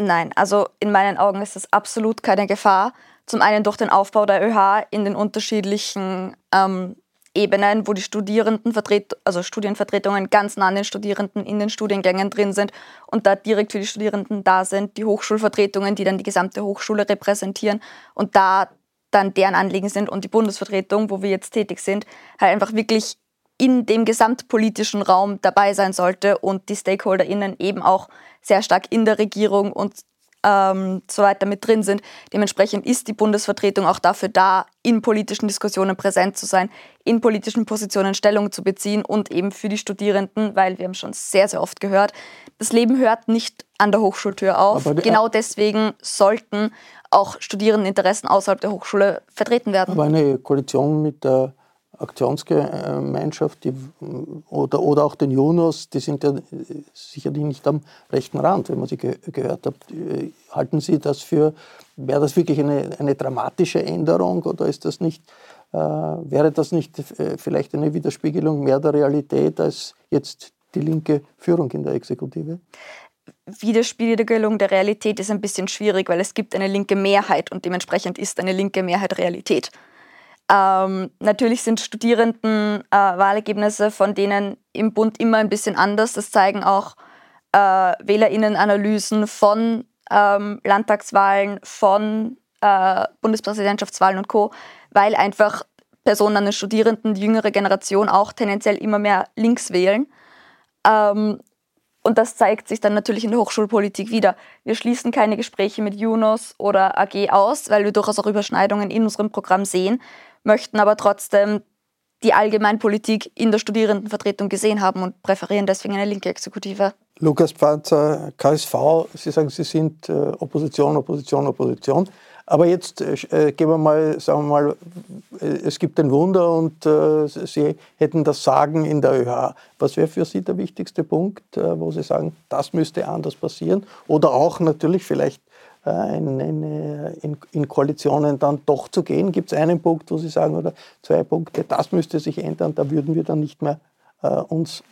Speaker 8: Nein, also in meinen Augen ist das absolut keine Gefahr. Zum einen durch den Aufbau der ÖH in den unterschiedlichen ähm, Ebenen, wo die Studierendenvertret also Studienvertretungen ganz nah an den Studierenden in den Studiengängen drin sind und da direkt für die Studierenden da sind, die Hochschulvertretungen, die dann die gesamte Hochschule repräsentieren und da dann deren Anliegen sind und die Bundesvertretung, wo wir jetzt tätig sind, halt einfach wirklich in dem gesamtpolitischen Raum dabei sein sollte und die StakeholderInnen eben auch sehr stark in der Regierung und ähm, so weiter mit drin sind. Dementsprechend ist die Bundesvertretung auch dafür da, in politischen Diskussionen präsent zu sein, in politischen Positionen Stellung zu beziehen und eben für die Studierenden, weil wir haben schon sehr, sehr oft gehört, das Leben hört nicht an der Hochschultür auf. genau deswegen sollten auch Studierendeninteressen außerhalb der Hochschule vertreten werden.
Speaker 2: Aber eine Koalition mit der Aktionsgemeinschaft die, oder, oder auch den Junos, die sind ja sicherlich nicht am rechten Rand, wenn man sie ge gehört hat. Halten Sie das für, wäre das wirklich eine, eine dramatische Änderung oder ist das nicht, äh, wäre das nicht äh, vielleicht eine Widerspiegelung mehr der Realität als jetzt die linke Führung in der Exekutive?
Speaker 8: Widerspiegelung der Realität ist ein bisschen schwierig, weil es gibt eine linke Mehrheit und dementsprechend ist eine linke Mehrheit Realität. Ähm, natürlich sind Studierendenwahlergebnisse äh, von denen im Bund immer ein bisschen anders. Das zeigen auch äh, Wählerinnenanalysen von ähm, Landtagswahlen, von äh, Bundespräsidentschaftswahlen und Co., weil einfach Personen an den Studierenden, die jüngere Generation auch tendenziell immer mehr links wählen. Ähm, und das zeigt sich dann natürlich in der Hochschulpolitik wieder. Wir schließen keine Gespräche mit Junos oder AG aus, weil wir durchaus auch Überschneidungen in unserem Programm sehen möchten aber trotzdem die Allgemeinpolitik in der Studierendenvertretung gesehen haben und präferieren deswegen eine linke Exekutive.
Speaker 2: Lukas Pfanzer, KSV, Sie sagen, Sie sind äh, Opposition, Opposition, Opposition. Aber jetzt äh, gehen wir mal, sagen wir mal, äh, es gibt ein Wunder und äh, Sie hätten das Sagen in der ÖH. Was wäre für Sie der wichtigste Punkt, äh, wo Sie sagen, das müsste anders passieren? Oder auch natürlich vielleicht äh, in, in, in, Koalitionen dann doch zu gehen? Gibt es einen Punkt, wo Sie sagen, oder zwei Punkte, das müsste sich ändern, da würden wir dann nicht mehr äh, uns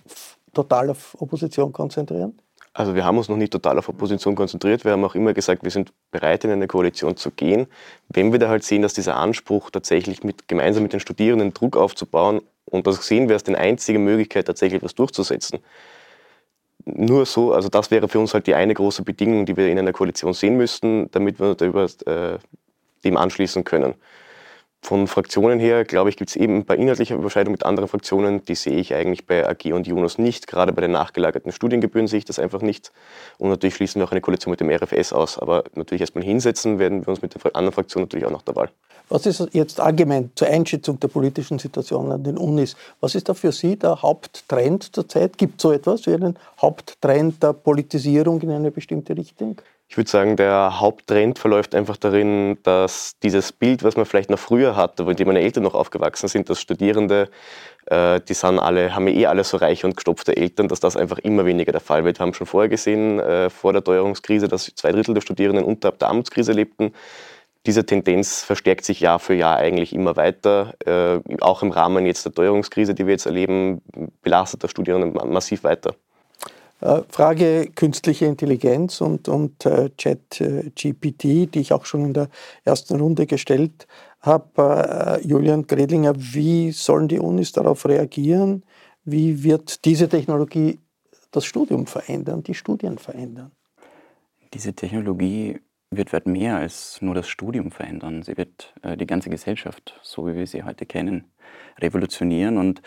Speaker 2: total auf Opposition konzentrieren?
Speaker 9: Also wir haben uns noch nicht total auf Opposition konzentriert. Wir haben auch immer gesagt, wir sind bereit, in eine Koalition zu gehen, wenn wir da halt sehen, dass dieser Anspruch tatsächlich mit, gemeinsam mit den Studierenden Druck aufzubauen und das sehen wir als die einzige Möglichkeit, tatsächlich etwas durchzusetzen nur so, also das wäre für uns halt die eine große Bedingung, die wir in einer Koalition sehen müssten, damit wir darüber, äh, dem anschließen können. Von Fraktionen her, glaube ich, gibt es eben bei inhaltlicher Überschneidung mit anderen Fraktionen, die sehe ich eigentlich bei AG und Junos nicht. Gerade bei den nachgelagerten Studiengebühren sehe ich das einfach nicht. Und natürlich schließen wir auch eine Koalition mit dem RFS aus. Aber natürlich erstmal hinsetzen werden wir uns mit der anderen Fraktion natürlich auch nach der Wahl.
Speaker 2: Was ist jetzt allgemein zur Einschätzung der politischen Situation an den Unis? Was ist da für Sie der Haupttrend zurzeit? Gibt es so etwas wie einen Haupttrend der Politisierung in eine bestimmte Richtung?
Speaker 9: Ich würde sagen, der Haupttrend verläuft einfach darin, dass dieses Bild, was man vielleicht noch früher hatte, wo meine Eltern noch aufgewachsen sind, dass Studierende, äh, die sind alle, haben eh alle so reiche und gestopfte Eltern, dass das einfach immer weniger der Fall wird. Wir haben schon vorher gesehen, äh, vor der Teuerungskrise, dass zwei Drittel der Studierenden unterhalb der Armutskrise lebten diese Tendenz verstärkt sich Jahr für Jahr eigentlich immer weiter. Äh, auch im Rahmen jetzt der Teuerungskrise, die wir jetzt erleben, belastet das Studieren massiv weiter.
Speaker 2: Äh, Frage künstliche Intelligenz und, und äh, Chat-GPT, die ich auch schon in der ersten Runde gestellt habe. Äh, Julian Gredlinger, wie sollen die Unis darauf reagieren? Wie wird diese Technologie das Studium verändern, die Studien verändern?
Speaker 10: Diese Technologie wird weit mehr als nur das Studium verändern. Sie wird äh, die ganze Gesellschaft, so wie wir sie heute kennen, revolutionieren. Und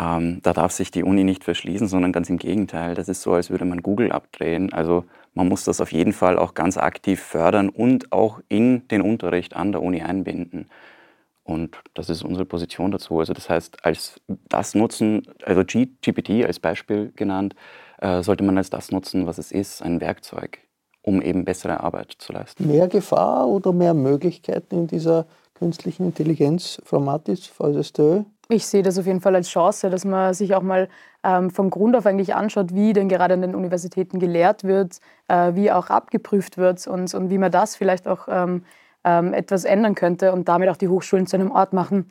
Speaker 10: ähm, da darf sich die Uni nicht verschließen, sondern ganz im Gegenteil. Das ist so, als würde man Google abdrehen. Also man muss das auf jeden Fall auch ganz aktiv fördern und auch in den Unterricht an der Uni einbinden. Und das ist unsere Position dazu. Also das heißt, als das nutzen, also GPT als Beispiel genannt, äh, sollte man als das nutzen, was es ist, ein Werkzeug um eben bessere Arbeit zu leisten.
Speaker 2: Mehr Gefahr oder mehr Möglichkeiten in dieser künstlichen Intelligenz, Frau Mattis, VSSTÖ?
Speaker 7: Ich sehe das auf jeden Fall als Chance, dass man sich auch mal ähm, von Grund auf eigentlich anschaut, wie denn gerade an den Universitäten gelehrt wird, äh, wie auch abgeprüft wird und, und wie man das vielleicht auch ähm, ähm, etwas ändern könnte und damit auch die Hochschulen zu einem Ort machen,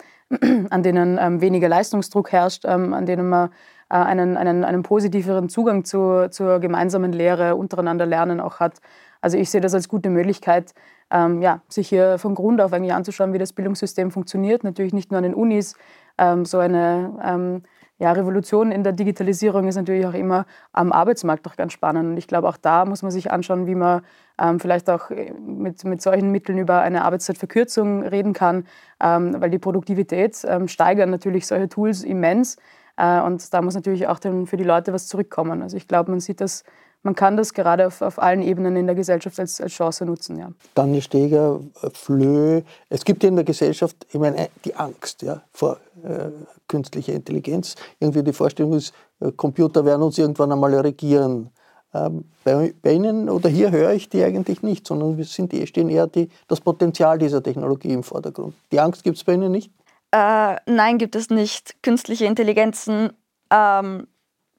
Speaker 7: an denen ähm, weniger Leistungsdruck herrscht, ähm, an denen man einen, einen, einen positiveren Zugang zu, zur gemeinsamen Lehre, untereinander lernen auch hat. Also ich sehe das als gute Möglichkeit, ähm, ja, sich hier von Grund auf eigentlich anzuschauen, wie das Bildungssystem funktioniert. Natürlich nicht nur an den Unis. Ähm, so eine ähm, ja, Revolution in der Digitalisierung ist natürlich auch immer am Arbeitsmarkt auch ganz spannend. Und ich glaube, auch da muss man sich anschauen, wie man ähm, vielleicht auch äh, mit, mit solchen Mitteln über eine Arbeitszeitverkürzung reden kann, ähm, weil die Produktivität ähm, steigern natürlich solche Tools immens. Äh, und da muss natürlich auch dann für die Leute was zurückkommen. Also ich glaube, man sieht das, man kann das gerade auf, auf allen Ebenen in der Gesellschaft als, als Chance nutzen. Ja.
Speaker 2: Dani Steger, Flö, es gibt in der Gesellschaft ich meine, die Angst ja, vor äh, künstlicher Intelligenz. Irgendwie die Vorstellung ist, äh, Computer werden uns irgendwann einmal regieren. Ähm, bei, bei, Ihnen oder hier höre ich die eigentlich nicht, sondern wir sind, stehen eher die, das Potenzial dieser Technologie im Vordergrund. Die Angst gibt es bei Ihnen nicht?
Speaker 8: Äh, nein, gibt es nicht. Künstliche Intelligenzen ähm,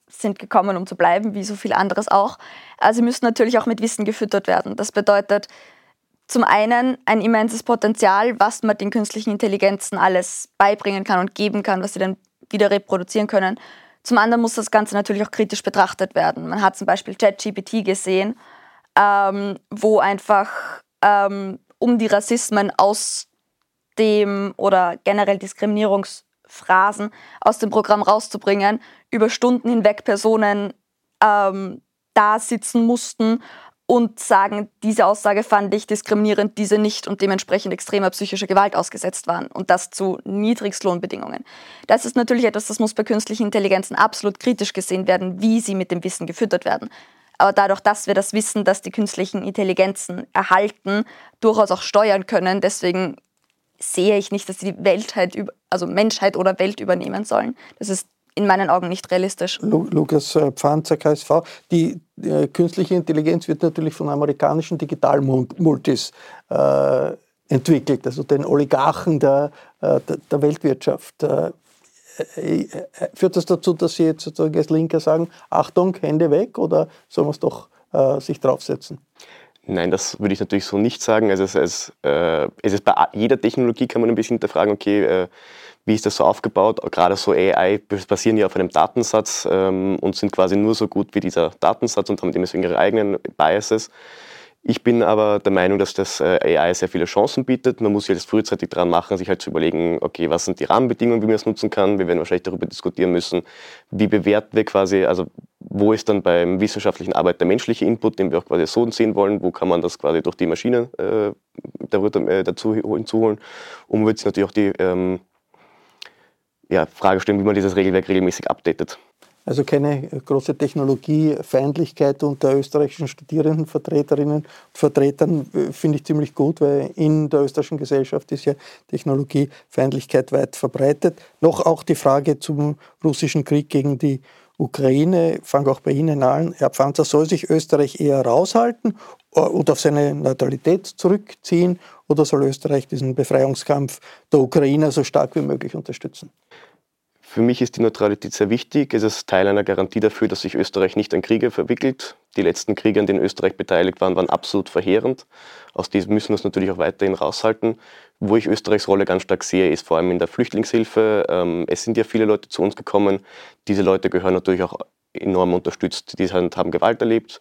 Speaker 8: sind gekommen, um zu bleiben, wie so viel anderes auch. Also sie müssen natürlich auch mit Wissen gefüttert werden. Das bedeutet zum einen ein immenses Potenzial, was man den künstlichen Intelligenzen alles beibringen kann und geben kann, was sie dann wieder reproduzieren können. Zum anderen muss das Ganze natürlich auch kritisch betrachtet werden. Man hat zum Beispiel ChatGPT gesehen, ähm, wo einfach ähm, um die Rassismen aus dem oder generell Diskriminierungsphrasen aus dem Programm rauszubringen, über Stunden hinweg Personen ähm, da sitzen mussten und sagen, diese Aussage fand ich diskriminierend, diese nicht und dementsprechend extremer psychischer Gewalt ausgesetzt waren und das zu Niedrigstlohnbedingungen. Das ist natürlich etwas, das muss bei künstlichen Intelligenzen absolut kritisch gesehen werden, wie sie mit dem Wissen gefüttert werden. Aber dadurch, dass wir das Wissen, das die künstlichen Intelligenzen erhalten, durchaus auch steuern können, deswegen sehe ich nicht, dass sie die Weltheit, also Menschheit oder Welt übernehmen sollen. Das ist in meinen Augen nicht realistisch.
Speaker 2: Lukas äh, Pfanzer, KSV. Die äh, künstliche Intelligenz wird natürlich von amerikanischen Digitalmultis äh, entwickelt, also den Oligarchen der, äh, der Weltwirtschaft. Äh, äh, führt das dazu, dass Sie jetzt sozusagen als Linker sagen, Achtung, Hände weg oder soll man es doch sich draufsetzen?
Speaker 9: Nein, das würde ich natürlich so nicht sagen. Also es, es, äh, es ist bei jeder Technologie kann man ein bisschen hinterfragen, okay, äh, wie ist das so aufgebaut? Gerade so AI basieren ja auf einem Datensatz ähm, und sind quasi nur so gut wie dieser Datensatz und haben deswegen ihre eigenen Biases. Ich bin aber der Meinung, dass das äh, AI sehr viele Chancen bietet. Man muss sich jetzt frühzeitig dran machen, sich halt zu überlegen, okay, was sind die Rahmenbedingungen, wie man es nutzen kann. Wir werden wahrscheinlich darüber diskutieren müssen, wie bewerten wir quasi, also wo ist dann beim wissenschaftlichen Arbeit der menschliche Input, den wir auch quasi so sehen wollen, wo kann man das quasi durch die Maschine äh, äh dazu hinzuholen. Und man wird sich natürlich auch die ähm, ja, Frage stellen, wie man dieses Regelwerk regelmäßig updatet.
Speaker 2: Also keine große Technologiefeindlichkeit unter österreichischen Studierendenvertreterinnen und Vertretern äh, finde ich ziemlich gut, weil in der österreichischen Gesellschaft ist ja Technologiefeindlichkeit weit verbreitet. Noch auch die Frage zum russischen Krieg gegen die Ukraine, fange auch bei Ihnen an. Herr Pfanzer, soll sich Österreich eher raushalten äh, und auf seine Neutralität zurückziehen oder soll Österreich diesen Befreiungskampf der Ukrainer so stark wie möglich unterstützen?
Speaker 9: Für mich ist die Neutralität sehr wichtig. Es ist Teil einer Garantie dafür, dass sich Österreich nicht an Kriege verwickelt. Die letzten Kriege, an denen Österreich beteiligt war, waren absolut verheerend. Aus diesem müssen wir es natürlich auch weiterhin raushalten. Wo ich Österreichs Rolle ganz stark sehe, ist vor allem in der Flüchtlingshilfe. Ähm, es sind ja viele Leute zu uns gekommen. Diese Leute gehören natürlich auch enorm unterstützt. Die haben Gewalt erlebt.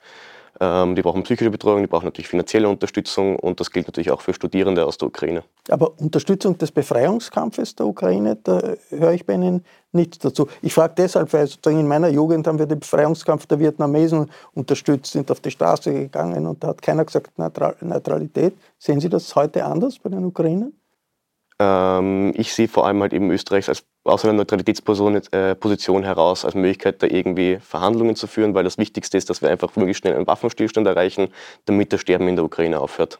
Speaker 9: Ähm, die brauchen psychische Betreuung, die brauchen natürlich finanzielle Unterstützung und das gilt natürlich auch für Studierende aus der Ukraine.
Speaker 2: Aber Unterstützung des Befreiungskampfes der Ukraine, da höre ich bei Ihnen nichts dazu. Ich frage deshalb, weil sozusagen in meiner Jugend haben wir den Befreiungskampf der Vietnamesen unterstützt, sind auf die Straße gegangen und da hat keiner gesagt Neutralität. Sehen Sie das heute anders bei den Ukrainern?
Speaker 9: Ähm, ich sehe vor allem halt eben Österreich als, aus einer Neutralitätsposition äh, heraus als Möglichkeit, da irgendwie Verhandlungen zu führen, weil das Wichtigste ist, dass wir einfach möglichst schnell einen Waffenstillstand erreichen, damit das Sterben in der Ukraine aufhört.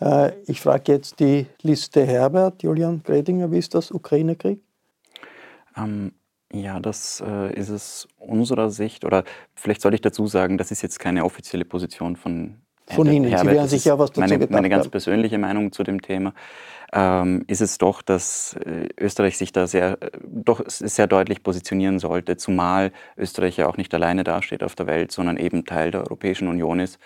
Speaker 2: Äh, ich frage jetzt die Liste Herbert, Julian Gredinger, wie ist das Ukraine-Krieg?
Speaker 10: Ähm, ja, das äh, ist es unserer Sicht, oder vielleicht soll ich dazu sagen, das ist jetzt keine offizielle Position von
Speaker 2: von Ihnen. Herbert. Sie werden sich ja was dazu
Speaker 10: meine,
Speaker 2: gedacht
Speaker 10: meine ganz
Speaker 2: haben.
Speaker 10: persönliche Meinung zu dem Thema ähm, ist es doch, dass äh, Österreich sich da sehr, äh, doch sehr deutlich positionieren sollte, zumal Österreich ja auch nicht alleine dasteht auf der Welt, sondern eben Teil der Europäischen Union ist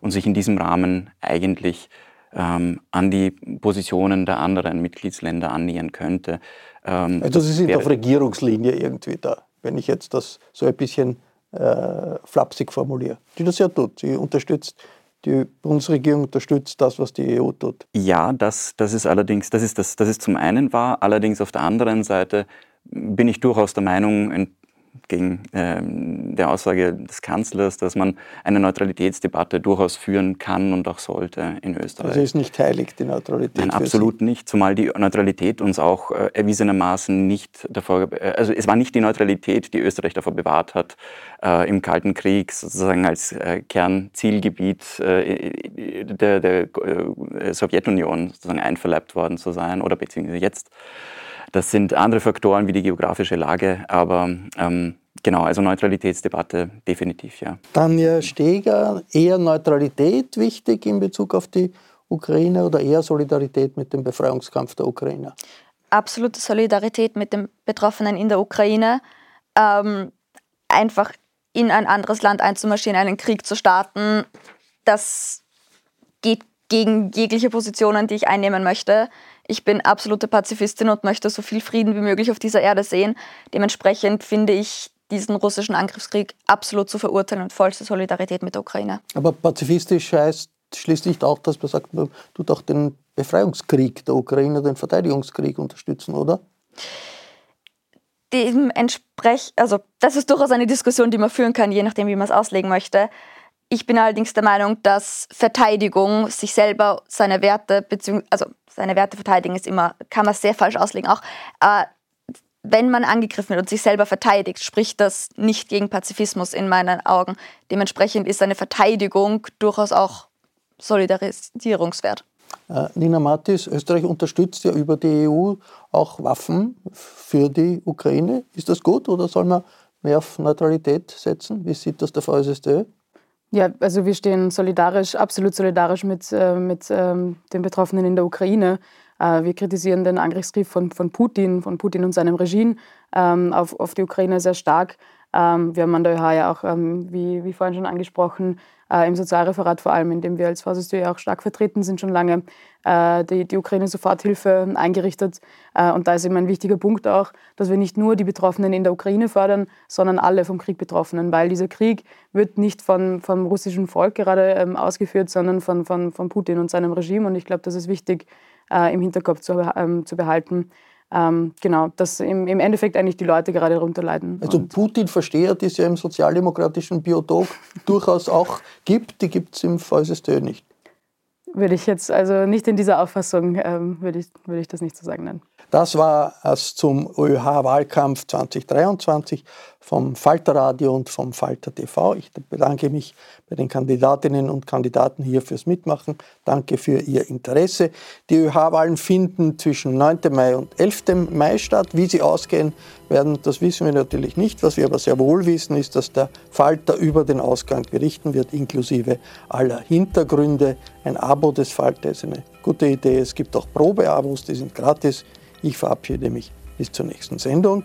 Speaker 10: und sich in diesem Rahmen eigentlich ähm, an die Positionen der anderen Mitgliedsländer annähern könnte.
Speaker 2: Ähm, also Sie sind auf Regierungslinie irgendwie da, wenn ich jetzt das so ein bisschen äh, flapsig formuliere, die das ja tut. Sie unterstützt die Bundesregierung unterstützt das, was die EU tut.
Speaker 10: Ja, das, das ist allerdings, das ist, das, das ist zum einen wahr. Allerdings auf der anderen Seite bin ich durchaus der Meinung, gegen ähm, der Aussage des Kanzlers, dass man eine Neutralitätsdebatte durchaus führen kann und auch sollte in Österreich.
Speaker 2: Also ist nicht heilig die Neutralität?
Speaker 10: Nein, absolut nicht, zumal die Neutralität uns auch äh, erwiesenermaßen nicht davor, äh, also es war nicht die Neutralität, die Österreich davor bewahrt hat, äh, im Kalten Krieg sozusagen als äh, Kernzielgebiet äh, der, der äh, Sowjetunion sozusagen einverleibt worden zu sein oder beziehungsweise jetzt das sind andere Faktoren wie die geografische Lage, aber ähm, genau, also Neutralitätsdebatte definitiv, ja.
Speaker 2: Tanja Steger, eher Neutralität wichtig in Bezug auf die Ukraine oder eher Solidarität mit dem Befreiungskampf der Ukraine?
Speaker 8: Absolute Solidarität mit den Betroffenen in der Ukraine. Ähm, einfach in ein anderes Land einzumarschieren, einen Krieg zu starten, das geht gegen jegliche Positionen, die ich einnehmen möchte. Ich bin absolute Pazifistin und möchte so viel Frieden wie möglich auf dieser Erde sehen. Dementsprechend finde ich diesen russischen Angriffskrieg absolut zu verurteilen und vollste Solidarität mit der Ukraine.
Speaker 2: Aber pazifistisch heißt schließlich auch, dass man sagt, man tut auch den Befreiungskrieg der Ukraine, den Verteidigungskrieg unterstützen, oder?
Speaker 8: Dem also das ist durchaus eine Diskussion, die man führen kann, je nachdem, wie man es auslegen möchte. Ich bin allerdings der Meinung, dass Verteidigung sich selber seine Werte, also seine Werte verteidigen ist immer, kann man sehr falsch auslegen auch. Äh, wenn man angegriffen wird und sich selber verteidigt, spricht das nicht gegen Pazifismus in meinen Augen. Dementsprechend ist eine Verteidigung durchaus auch Solidarisierungswert.
Speaker 2: Äh, Nina Matis, Österreich unterstützt ja über die EU auch Waffen für die Ukraine. Ist das gut oder soll man mehr auf Neutralität setzen? Wie sieht das der VSSD?
Speaker 7: Ja, also wir stehen solidarisch, absolut solidarisch mit, äh, mit ähm, den Betroffenen in der Ukraine. Äh, wir kritisieren den Angriffskrieg von, von Putin, von Putin und seinem Regime ähm, auf, auf die Ukraine sehr stark. Ähm, wir haben an der ÖH ja auch, ähm, wie, wie vorhin schon angesprochen, äh, im Sozialreferat vor allem, in dem wir als VSSD auch stark vertreten sind, schon lange äh, die, die Ukraine-Soforthilfe eingerichtet. Äh, und da ist eben ein wichtiger Punkt auch, dass wir nicht nur die Betroffenen in der Ukraine fördern, sondern alle vom Krieg Betroffenen, weil dieser Krieg wird nicht von, vom russischen Volk gerade ähm, ausgeführt, sondern von, von, von Putin und seinem Regime. Und ich glaube, das ist wichtig äh, im Hinterkopf zu, ähm, zu behalten ähm, genau, dass im, im, Endeffekt eigentlich die Leute gerade darunter leiden.
Speaker 2: Also Putin versteht, die es ja im sozialdemokratischen Biotop durchaus auch gibt, die gibt es im VSSD nicht.
Speaker 7: Würde ich jetzt, also nicht in dieser Auffassung, ähm, würde, ich, würde ich das nicht so sagen, nein.
Speaker 2: Das war es zum ÖH-Wahlkampf 2023 vom Falterradio und vom Falter TV. Ich bedanke mich bei den Kandidatinnen und Kandidaten hier fürs Mitmachen. Danke für Ihr Interesse. Die ÖH-Wahlen finden zwischen 9. Mai und 11. Mai statt. Wie sie ausgehen werden, das wissen wir natürlich nicht. Was wir aber sehr wohl wissen, ist, dass der Falter über den Ausgang berichten wird, inklusive aller Hintergründe. Ein Abo des Falter ist eine gute Idee. Es gibt auch Probeabos, die sind gratis. Ich verabschiede mich bis zur nächsten Sendung.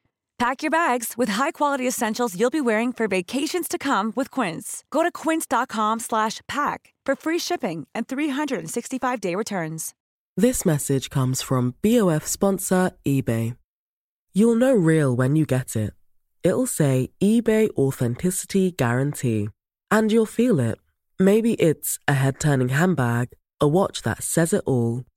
Speaker 11: Pack your bags with high-quality essentials you'll be wearing for vacations to come with Quince. Go to quince.com/pack for free shipping and 365-day returns.
Speaker 12: This message comes from BOF sponsor eBay. You'll know real when you get it. It'll say eBay Authenticity Guarantee. And you'll feel it. Maybe it's a head turning handbag, a watch that says it all,